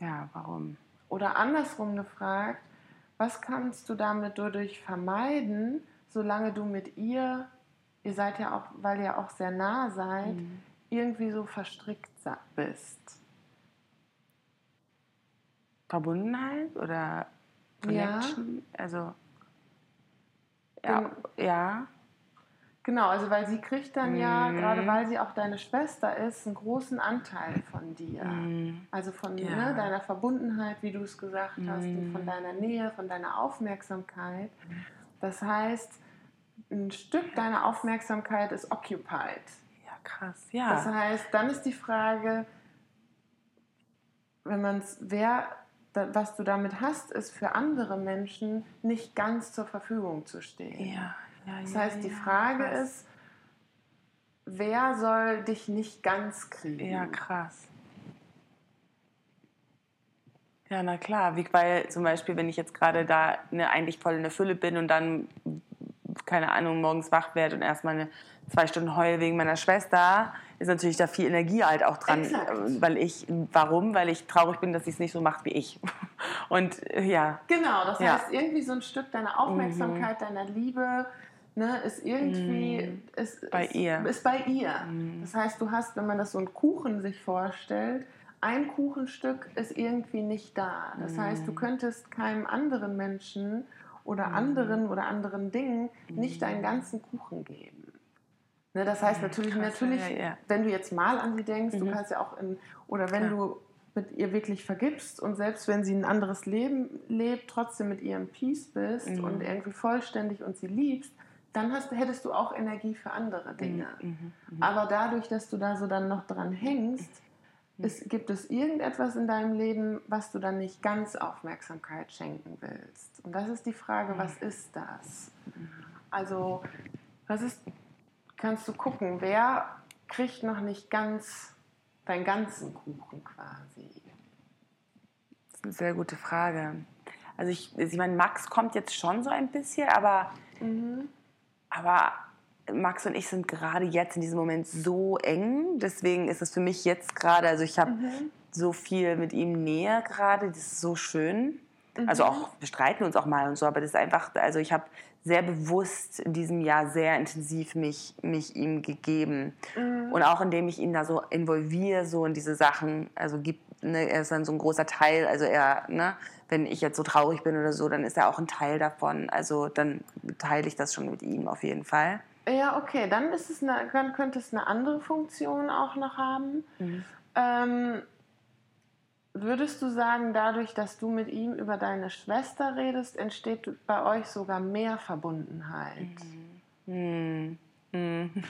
S3: Ja, warum?
S4: Oder andersrum gefragt, was kannst du damit dadurch vermeiden, solange du mit ihr ihr seid ja auch, weil ihr auch sehr nah seid, mhm. irgendwie so verstrickt bist.
S3: Verbundenheit oder Connection? Ja. Also, ja, ja.
S4: Genau, also weil sie kriegt dann mhm. ja, gerade weil sie auch deine Schwester ist, einen großen Anteil von dir. Mhm. Also von ja. ne, deiner Verbundenheit, wie du es gesagt hast, und von mhm. deiner Nähe, von deiner Aufmerksamkeit. Das heißt, ein Stück deiner Aufmerksamkeit ist occupied.
S3: Ja, krass, ja.
S4: Das heißt, dann ist die Frage, wenn man es, wer, was du damit hast, ist für andere Menschen nicht ganz zur Verfügung zu stehen.
S3: Ja, ja,
S4: Das heißt, ja, die Frage krass. ist, wer soll dich nicht ganz kriegen?
S3: Ja, krass. Ja, na klar, wie, weil zum Beispiel, wenn ich jetzt gerade da ne, eigentlich voll in der Fülle bin und dann keine Ahnung, morgens wach werde und erstmal eine zwei Stunden heul wegen meiner Schwester, ist natürlich da viel Energie halt auch dran. Exakt. Weil ich, warum? Weil ich traurig bin, dass sie es nicht so macht wie ich. Und äh, ja.
S4: Genau, das ja. heißt, irgendwie so ein Stück deiner Aufmerksamkeit, mhm. deiner Liebe, ne, ist irgendwie mhm. ist,
S3: bei
S4: ist,
S3: ihr.
S4: Ist bei ihr. Mhm. Das heißt, du hast, wenn man das so einen Kuchen sich vorstellt, ein Kuchenstück ist irgendwie nicht da. Das heißt, du mhm. könntest keinem anderen Menschen oder mhm. anderen oder anderen Dingen nicht deinen mhm. ganzen Kuchen geben. Ne, das heißt natürlich, Krass, natürlich, ja, ja. wenn du jetzt mal an sie denkst, mhm. du kannst ja auch in, oder wenn Klar. du mit ihr wirklich vergibst und selbst wenn sie ein anderes Leben lebt, trotzdem mit ihr im Peace bist mhm. und irgendwie vollständig und sie liebst, dann hast, hättest du auch Energie für andere Dinge. Mhm. mhm. Aber dadurch, dass du da so dann noch dran hängst, ist, gibt es irgendetwas in deinem Leben, was du dann nicht ganz Aufmerksamkeit schenken willst? Und das ist die Frage, was ist das? Also, was ist, kannst du gucken, wer kriegt noch nicht ganz deinen ganzen Kuchen quasi?
S3: Das ist eine sehr gute Frage. Also ich, ich meine, Max kommt jetzt schon so ein bisschen, aber,
S4: Mhm.
S3: aber Max und ich sind gerade jetzt in diesem Moment so eng. Deswegen ist es für mich jetzt gerade, also ich habe
S4: Mhm.
S3: so viel mit ihm näher gerade, das ist so schön. Also auch, wir streiten uns auch mal und so, aber das ist einfach, also ich habe sehr bewusst in diesem Jahr sehr intensiv mich, mich ihm gegeben. Und auch indem ich ihn da so involviere, so in diese Sachen, also gibt, ne, er ist dann so ein großer Teil, also er, ne, wenn ich jetzt so traurig bin oder so, dann ist er auch ein Teil davon. Also dann teile ich das schon mit ihm auf jeden Fall.
S4: Ja, okay, dann, ist es eine, könnte es eine andere Funktion auch noch haben. Ähm, würdest du sagen, dadurch, dass du mit ihm über deine Schwester redest, entsteht bei euch sogar mehr Verbundenheit?
S3: Hm. Hm.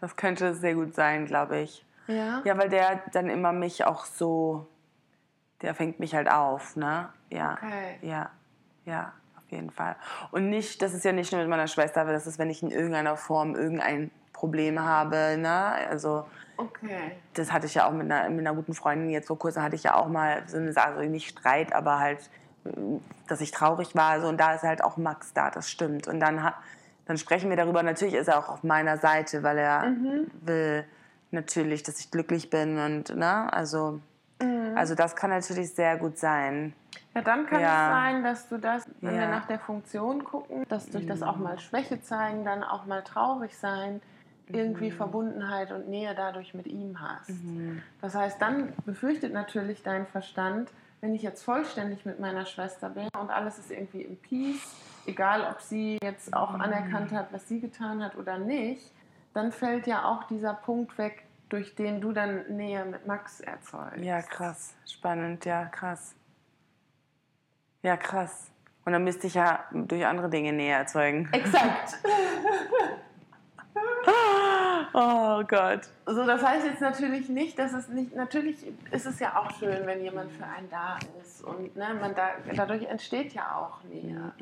S3: Das könnte sehr gut sein, glaube ich.
S4: Ja?
S3: Ja, weil der dann immer mich auch so, der fängt mich halt auf, ne? Ja.
S4: Okay.
S3: Ja, ja, auf jeden Fall. Und nicht, das ist ja nicht nur mit meiner Schwester, aber das ist, wenn ich in irgendeiner Form irgendein Problem habe, ne? Also
S4: Okay.
S3: das hatte ich ja auch mit einer, mit einer guten Freundin jetzt vor kurzem hatte ich ja auch mal so eine Sache, also nicht Streit, aber halt, dass ich traurig war. So, und da ist halt auch Max da, das stimmt. Und dann, dann sprechen wir darüber. Natürlich ist er auch auf meiner Seite, weil er will natürlich, dass ich glücklich bin. Und, ne? also, also das kann natürlich sehr gut sein.
S4: Ja, dann kann
S3: Ja.
S4: es sein, dass du das, wenn wir
S3: Ja.
S4: nach der Funktion gucken, dass durch das auch mal Schwäche zeigen, dann auch mal traurig sein, irgendwie Verbundenheit und Nähe dadurch mit ihm hast. Das heißt, dann befürchtet natürlich dein Verstand, wenn ich jetzt vollständig mit meiner Schwester bin und alles ist irgendwie im Peace, egal ob sie jetzt auch anerkannt hat, was sie getan hat oder nicht, dann fällt ja auch dieser Punkt weg, durch den du dann Nähe mit Max erzeugst.
S3: Ja, krass. Spannend, ja, krass. Ja, krass. Und dann müsste ich ja durch andere Dinge näher erzeugen.
S4: Exakt.
S3: Oh Gott.
S4: So, das heißt jetzt natürlich nicht, dass es nicht, natürlich ist es ja auch schön, wenn jemand für einen da ist und ne, man da, dadurch entsteht ja auch Nähe.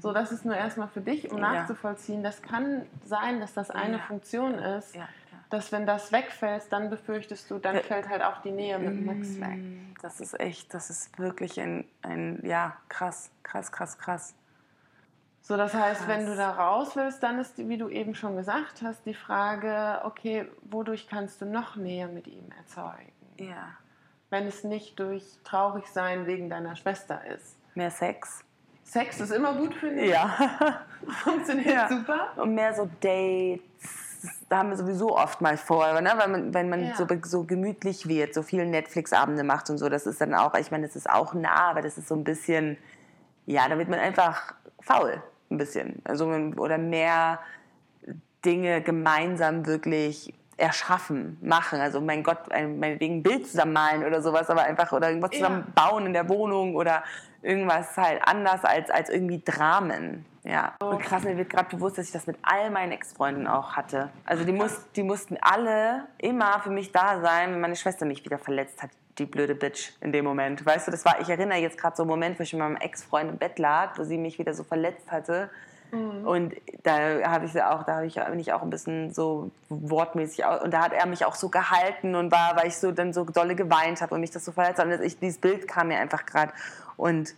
S4: So, das ist nur erstmal für dich, um
S3: Ja.
S4: nachzuvollziehen. Das kann sein, dass das eine
S3: Ja.
S4: Funktion ist,
S3: ja.
S4: Dass wenn das wegfällt, dann befürchtest du, dann
S3: Ja.
S4: fällt halt auch die Nähe mit Max weg.
S3: Das ist echt, das ist wirklich ein, ein ja, krass, krass, krass, krass.
S4: So, das heißt, wenn
S3: Krass.
S4: du da raus willst, dann ist, wie du eben schon gesagt hast, die Frage, okay, wodurch kannst du noch Nähe mit ihm erzeugen?
S3: Ja.
S4: wenn es nicht durch Traurigsein wegen deiner Schwester ist.
S3: Mehr Sex.
S4: Sex ist immer gut für dich.
S3: Ja.
S4: Funktioniert
S3: Ja.
S4: super.
S3: Und mehr so Dates. Das- Da haben wir sowieso oft mal vor, ne? Weil man, wenn man
S4: Ja.
S3: so, so gemütlich wird, so viele Netflix-Abende macht und so, das ist dann auch, ich meine, das ist auch nah, aber das ist so ein bisschen, ja, da wird man einfach faul, ein bisschen. Also, oder mehr Dinge gemeinsam wirklich erschaffen, machen. Also mein Gott, ein, meinetwegen ein Bild zusammen malen oder sowas, aber einfach oder irgendwas
S4: Ja.
S3: zusammen bauen in der Wohnung oder irgendwas halt anders als, als irgendwie Dramen. Ja. Und krass, mir wird gerade bewusst, dass ich das mit all meinen Ex-Freunden auch hatte. Also die, muss, die mussten alle immer für mich da sein, wenn meine Schwester mich wieder verletzt hat. Die blöde Bitch in dem Moment. Weißt du, das war, ich erinnere jetzt gerade so einen Moment, wo ich mit meinem Ex-Freund im Bett lag, wo sie mich wieder so verletzt hatte. Und da habe ich sie auch, da habe ich, bin ich auch ein bisschen so wortmäßig und da hat er mich auch so gehalten und war, weil ich so dann so dolle geweint habe und mich das so verletzt hat. Und ich, dieses Bild kam mir einfach gerade und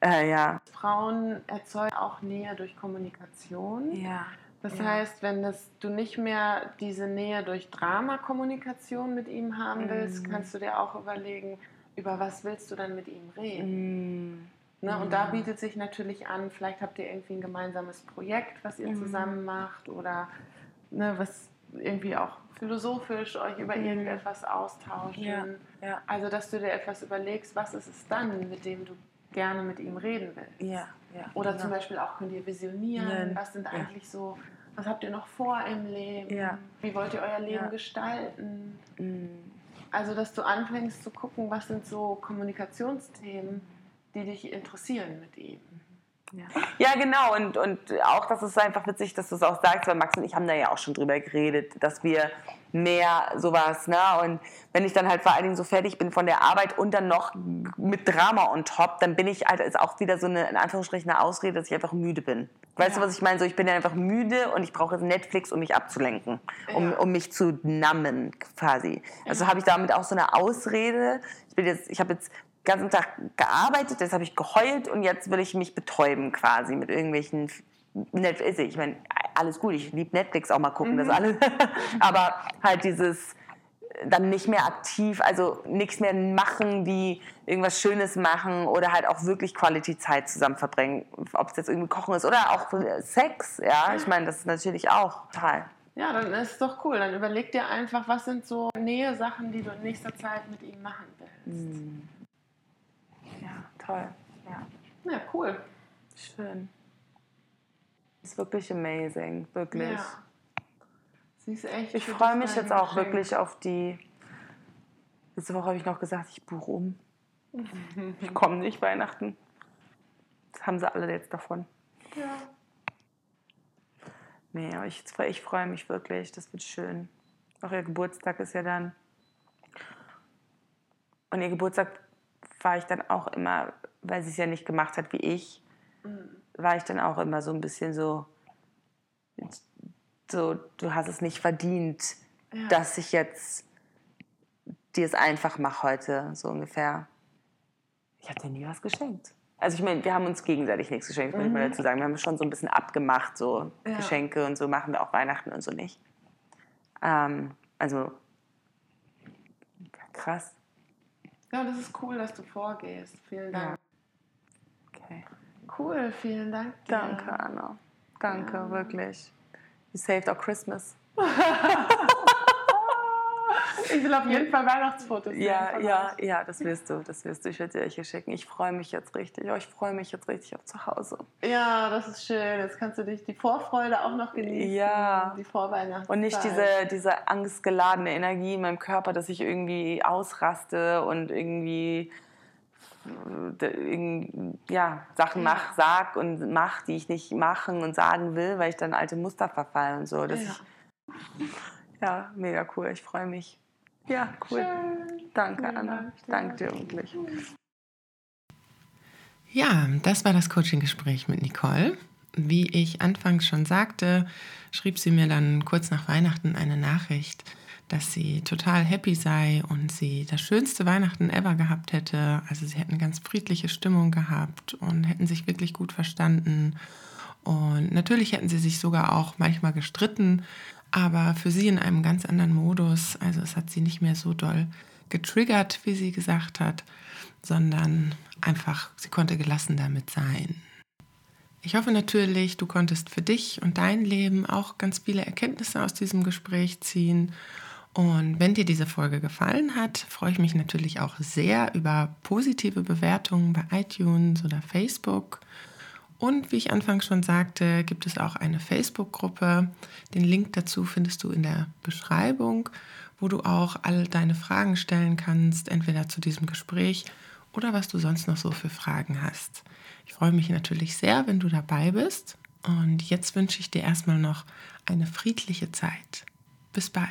S3: äh, ja.
S4: Frauen erzeugen auch Nähe durch Kommunikation.
S3: Ja.
S4: Das
S3: Ja.
S4: heißt, wenn das, du nicht mehr diese Nähe durch Dramakommunikation mit ihm haben willst,
S3: Mhm.
S4: kannst du dir auch überlegen, über was willst du dann mit ihm reden.
S3: Mm,
S4: Ne? Und da bietet sich natürlich an, vielleicht habt ihr irgendwie ein gemeinsames Projekt, was ihr
S3: Mhm.
S4: zusammen macht oder ne, was irgendwie auch philosophisch euch über irgendetwas austauschen.
S3: Mhm. Ja, ja.
S4: Also, dass du dir etwas überlegst, was ist es dann, mit dem du gerne mit ihm reden willst.
S3: Ja, ja.
S4: Oder
S3: genau.
S4: zum Beispiel auch könnt ihr visionieren,
S3: Ja.
S4: was sind
S3: Ja.
S4: eigentlich so, was habt ihr noch vor im Leben?
S3: Ja.
S4: Wie wollt ihr euer Leben gestalten?
S3: Mm,
S4: Also, dass du anfängst zu gucken, was sind so Kommunikationsthemen, die dich interessieren mit ihm.
S3: Ja. ja, genau. Und, und auch, das ist einfach witzig, dass du es auch sagst, weil Max und ich haben da ja auch schon drüber geredet, dass wir mehr sowas, ne? Und wenn ich dann halt vor allen Dingen so fertig bin von der Arbeit und dann noch mit Drama on top, dann bin ich halt, ist auch wieder so eine, in Anführungsstrichen, eine Ausrede, dass ich einfach müde bin. Weißt ja. du, was ich meine? So, ich bin ja einfach müde und ich brauche Netflix, um mich abzulenken, um, ja. um mich zu nammen, quasi. Also ja. habe ich damit auch so eine Ausrede. Ich bin jetzt, ich habe jetzt ganzen Tag gearbeitet, jetzt habe ich geheult und jetzt will ich mich betäuben quasi mit irgendwelchen Netflix. Ich meine, alles gut, ich liebe Netflix auch mal gucken, mhm. das alles. Aber halt dieses dann nicht mehr aktiv, also nichts mehr machen, wie irgendwas Schönes machen oder halt auch wirklich Quality-Zeit zusammen verbringen. Ob es jetzt irgendwie Kochen ist oder auch Sex, ja. Ich meine, das ist natürlich auch total.
S2: Ja, dann ist es doch cool. Dann überleg dir einfach, was sind so Nähe-Sachen, die du in nächster Zeit mit ihm machen willst. Mhm.
S3: Ja, toll. Ja.
S2: ja, cool.
S3: Schön. Ist wirklich amazing, wirklich. Ja.
S2: Sie ist echt.
S3: Ich freue mich jetzt auch Geschenk. wirklich auf die. Letzte Woche habe ich noch gesagt, ich buche um. ich komme nicht Weihnachten. Das haben sie alle jetzt davon.
S2: Ja.
S3: Nee, aber ich, ich freue mich wirklich. Das wird schön. Auch ihr Geburtstag ist ja dann. Und ihr Geburtstag war ich dann auch immer, weil sie es ja nicht gemacht hat wie ich, mhm. war ich dann auch immer so ein bisschen so, so du hast es nicht verdient, ja. dass ich jetzt dir es einfach mache heute, so ungefähr. Ich habe dir nie was geschenkt. Also ich meine, wir haben uns gegenseitig nichts geschenkt, muss mhm. ich mal dazu sagen. Wir haben schon so ein bisschen abgemacht, so ja. Geschenke und so machen wir auch Weihnachten und so nicht. Ähm, also krass.
S2: Ja, das ist cool, dass du vorgehst. Vielen Dank.
S3: Ja. Okay.
S2: Cool, vielen Dank.
S3: Dir. Danke, Anna. Danke, ja. wirklich. You saved our Christmas.
S2: Ich will auf jeden Fall Weihnachtsfotos sehen.
S3: Ja, ja, ja, das wirst du, das wirst du. Ich werde dir welche schicken. Ich freue mich jetzt richtig. Oh, ich freue mich jetzt richtig auf zu Hause.
S2: Ja, das ist schön. Jetzt kannst du dich die Vorfreude auch noch genießen.
S3: Ja.
S2: Die Vorweihnachtszeit.
S3: Und nicht diese, diese angstgeladene Energie in meinem Körper, dass ich irgendwie ausraste und irgendwie ja, Sachen mach, sag und mach, die ich nicht machen und sagen will, weil ich dann alte Muster verfallen und so. Dass ja. Ich, ja, mega cool. Ich freue mich. Ja, cool. Schön. Danke, Vielen Anna. Dank Danke dir wirklich.
S2: Ja, das war das Coaching-Gespräch mit Nicole. Wie ich anfangs schon sagte, schrieb sie mir dann kurz nach Weihnachten eine Nachricht, dass sie total happy sei und sie das schönste Weihnachten ever gehabt hätte. Also sie hätten ganz friedliche Stimmung gehabt und hätten sich wirklich gut verstanden. Und natürlich hätten sie sich sogar auch manchmal gestritten, aber für sie in einem ganz anderen Modus. Also es hat sie nicht mehr so doll getriggert, wie sie gesagt hat, sondern einfach, sie konnte gelassen damit sein. Ich hoffe natürlich, du konntest für dich und dein Leben auch ganz viele Erkenntnisse aus diesem Gespräch ziehen. Und wenn dir diese Folge gefallen hat, freue ich mich natürlich auch sehr über positive Bewertungen bei iTunes oder Facebook. Und wie ich anfangs schon sagte, gibt es auch eine Facebook-Gruppe. Den Link dazu findest du in der Beschreibung, wo du auch all deine Fragen stellen kannst, entweder zu diesem Gespräch oder was du sonst noch so für Fragen hast. Ich freue mich natürlich sehr, wenn du dabei bist. Und jetzt wünsche ich dir erstmal noch eine friedliche Zeit. Bis bald.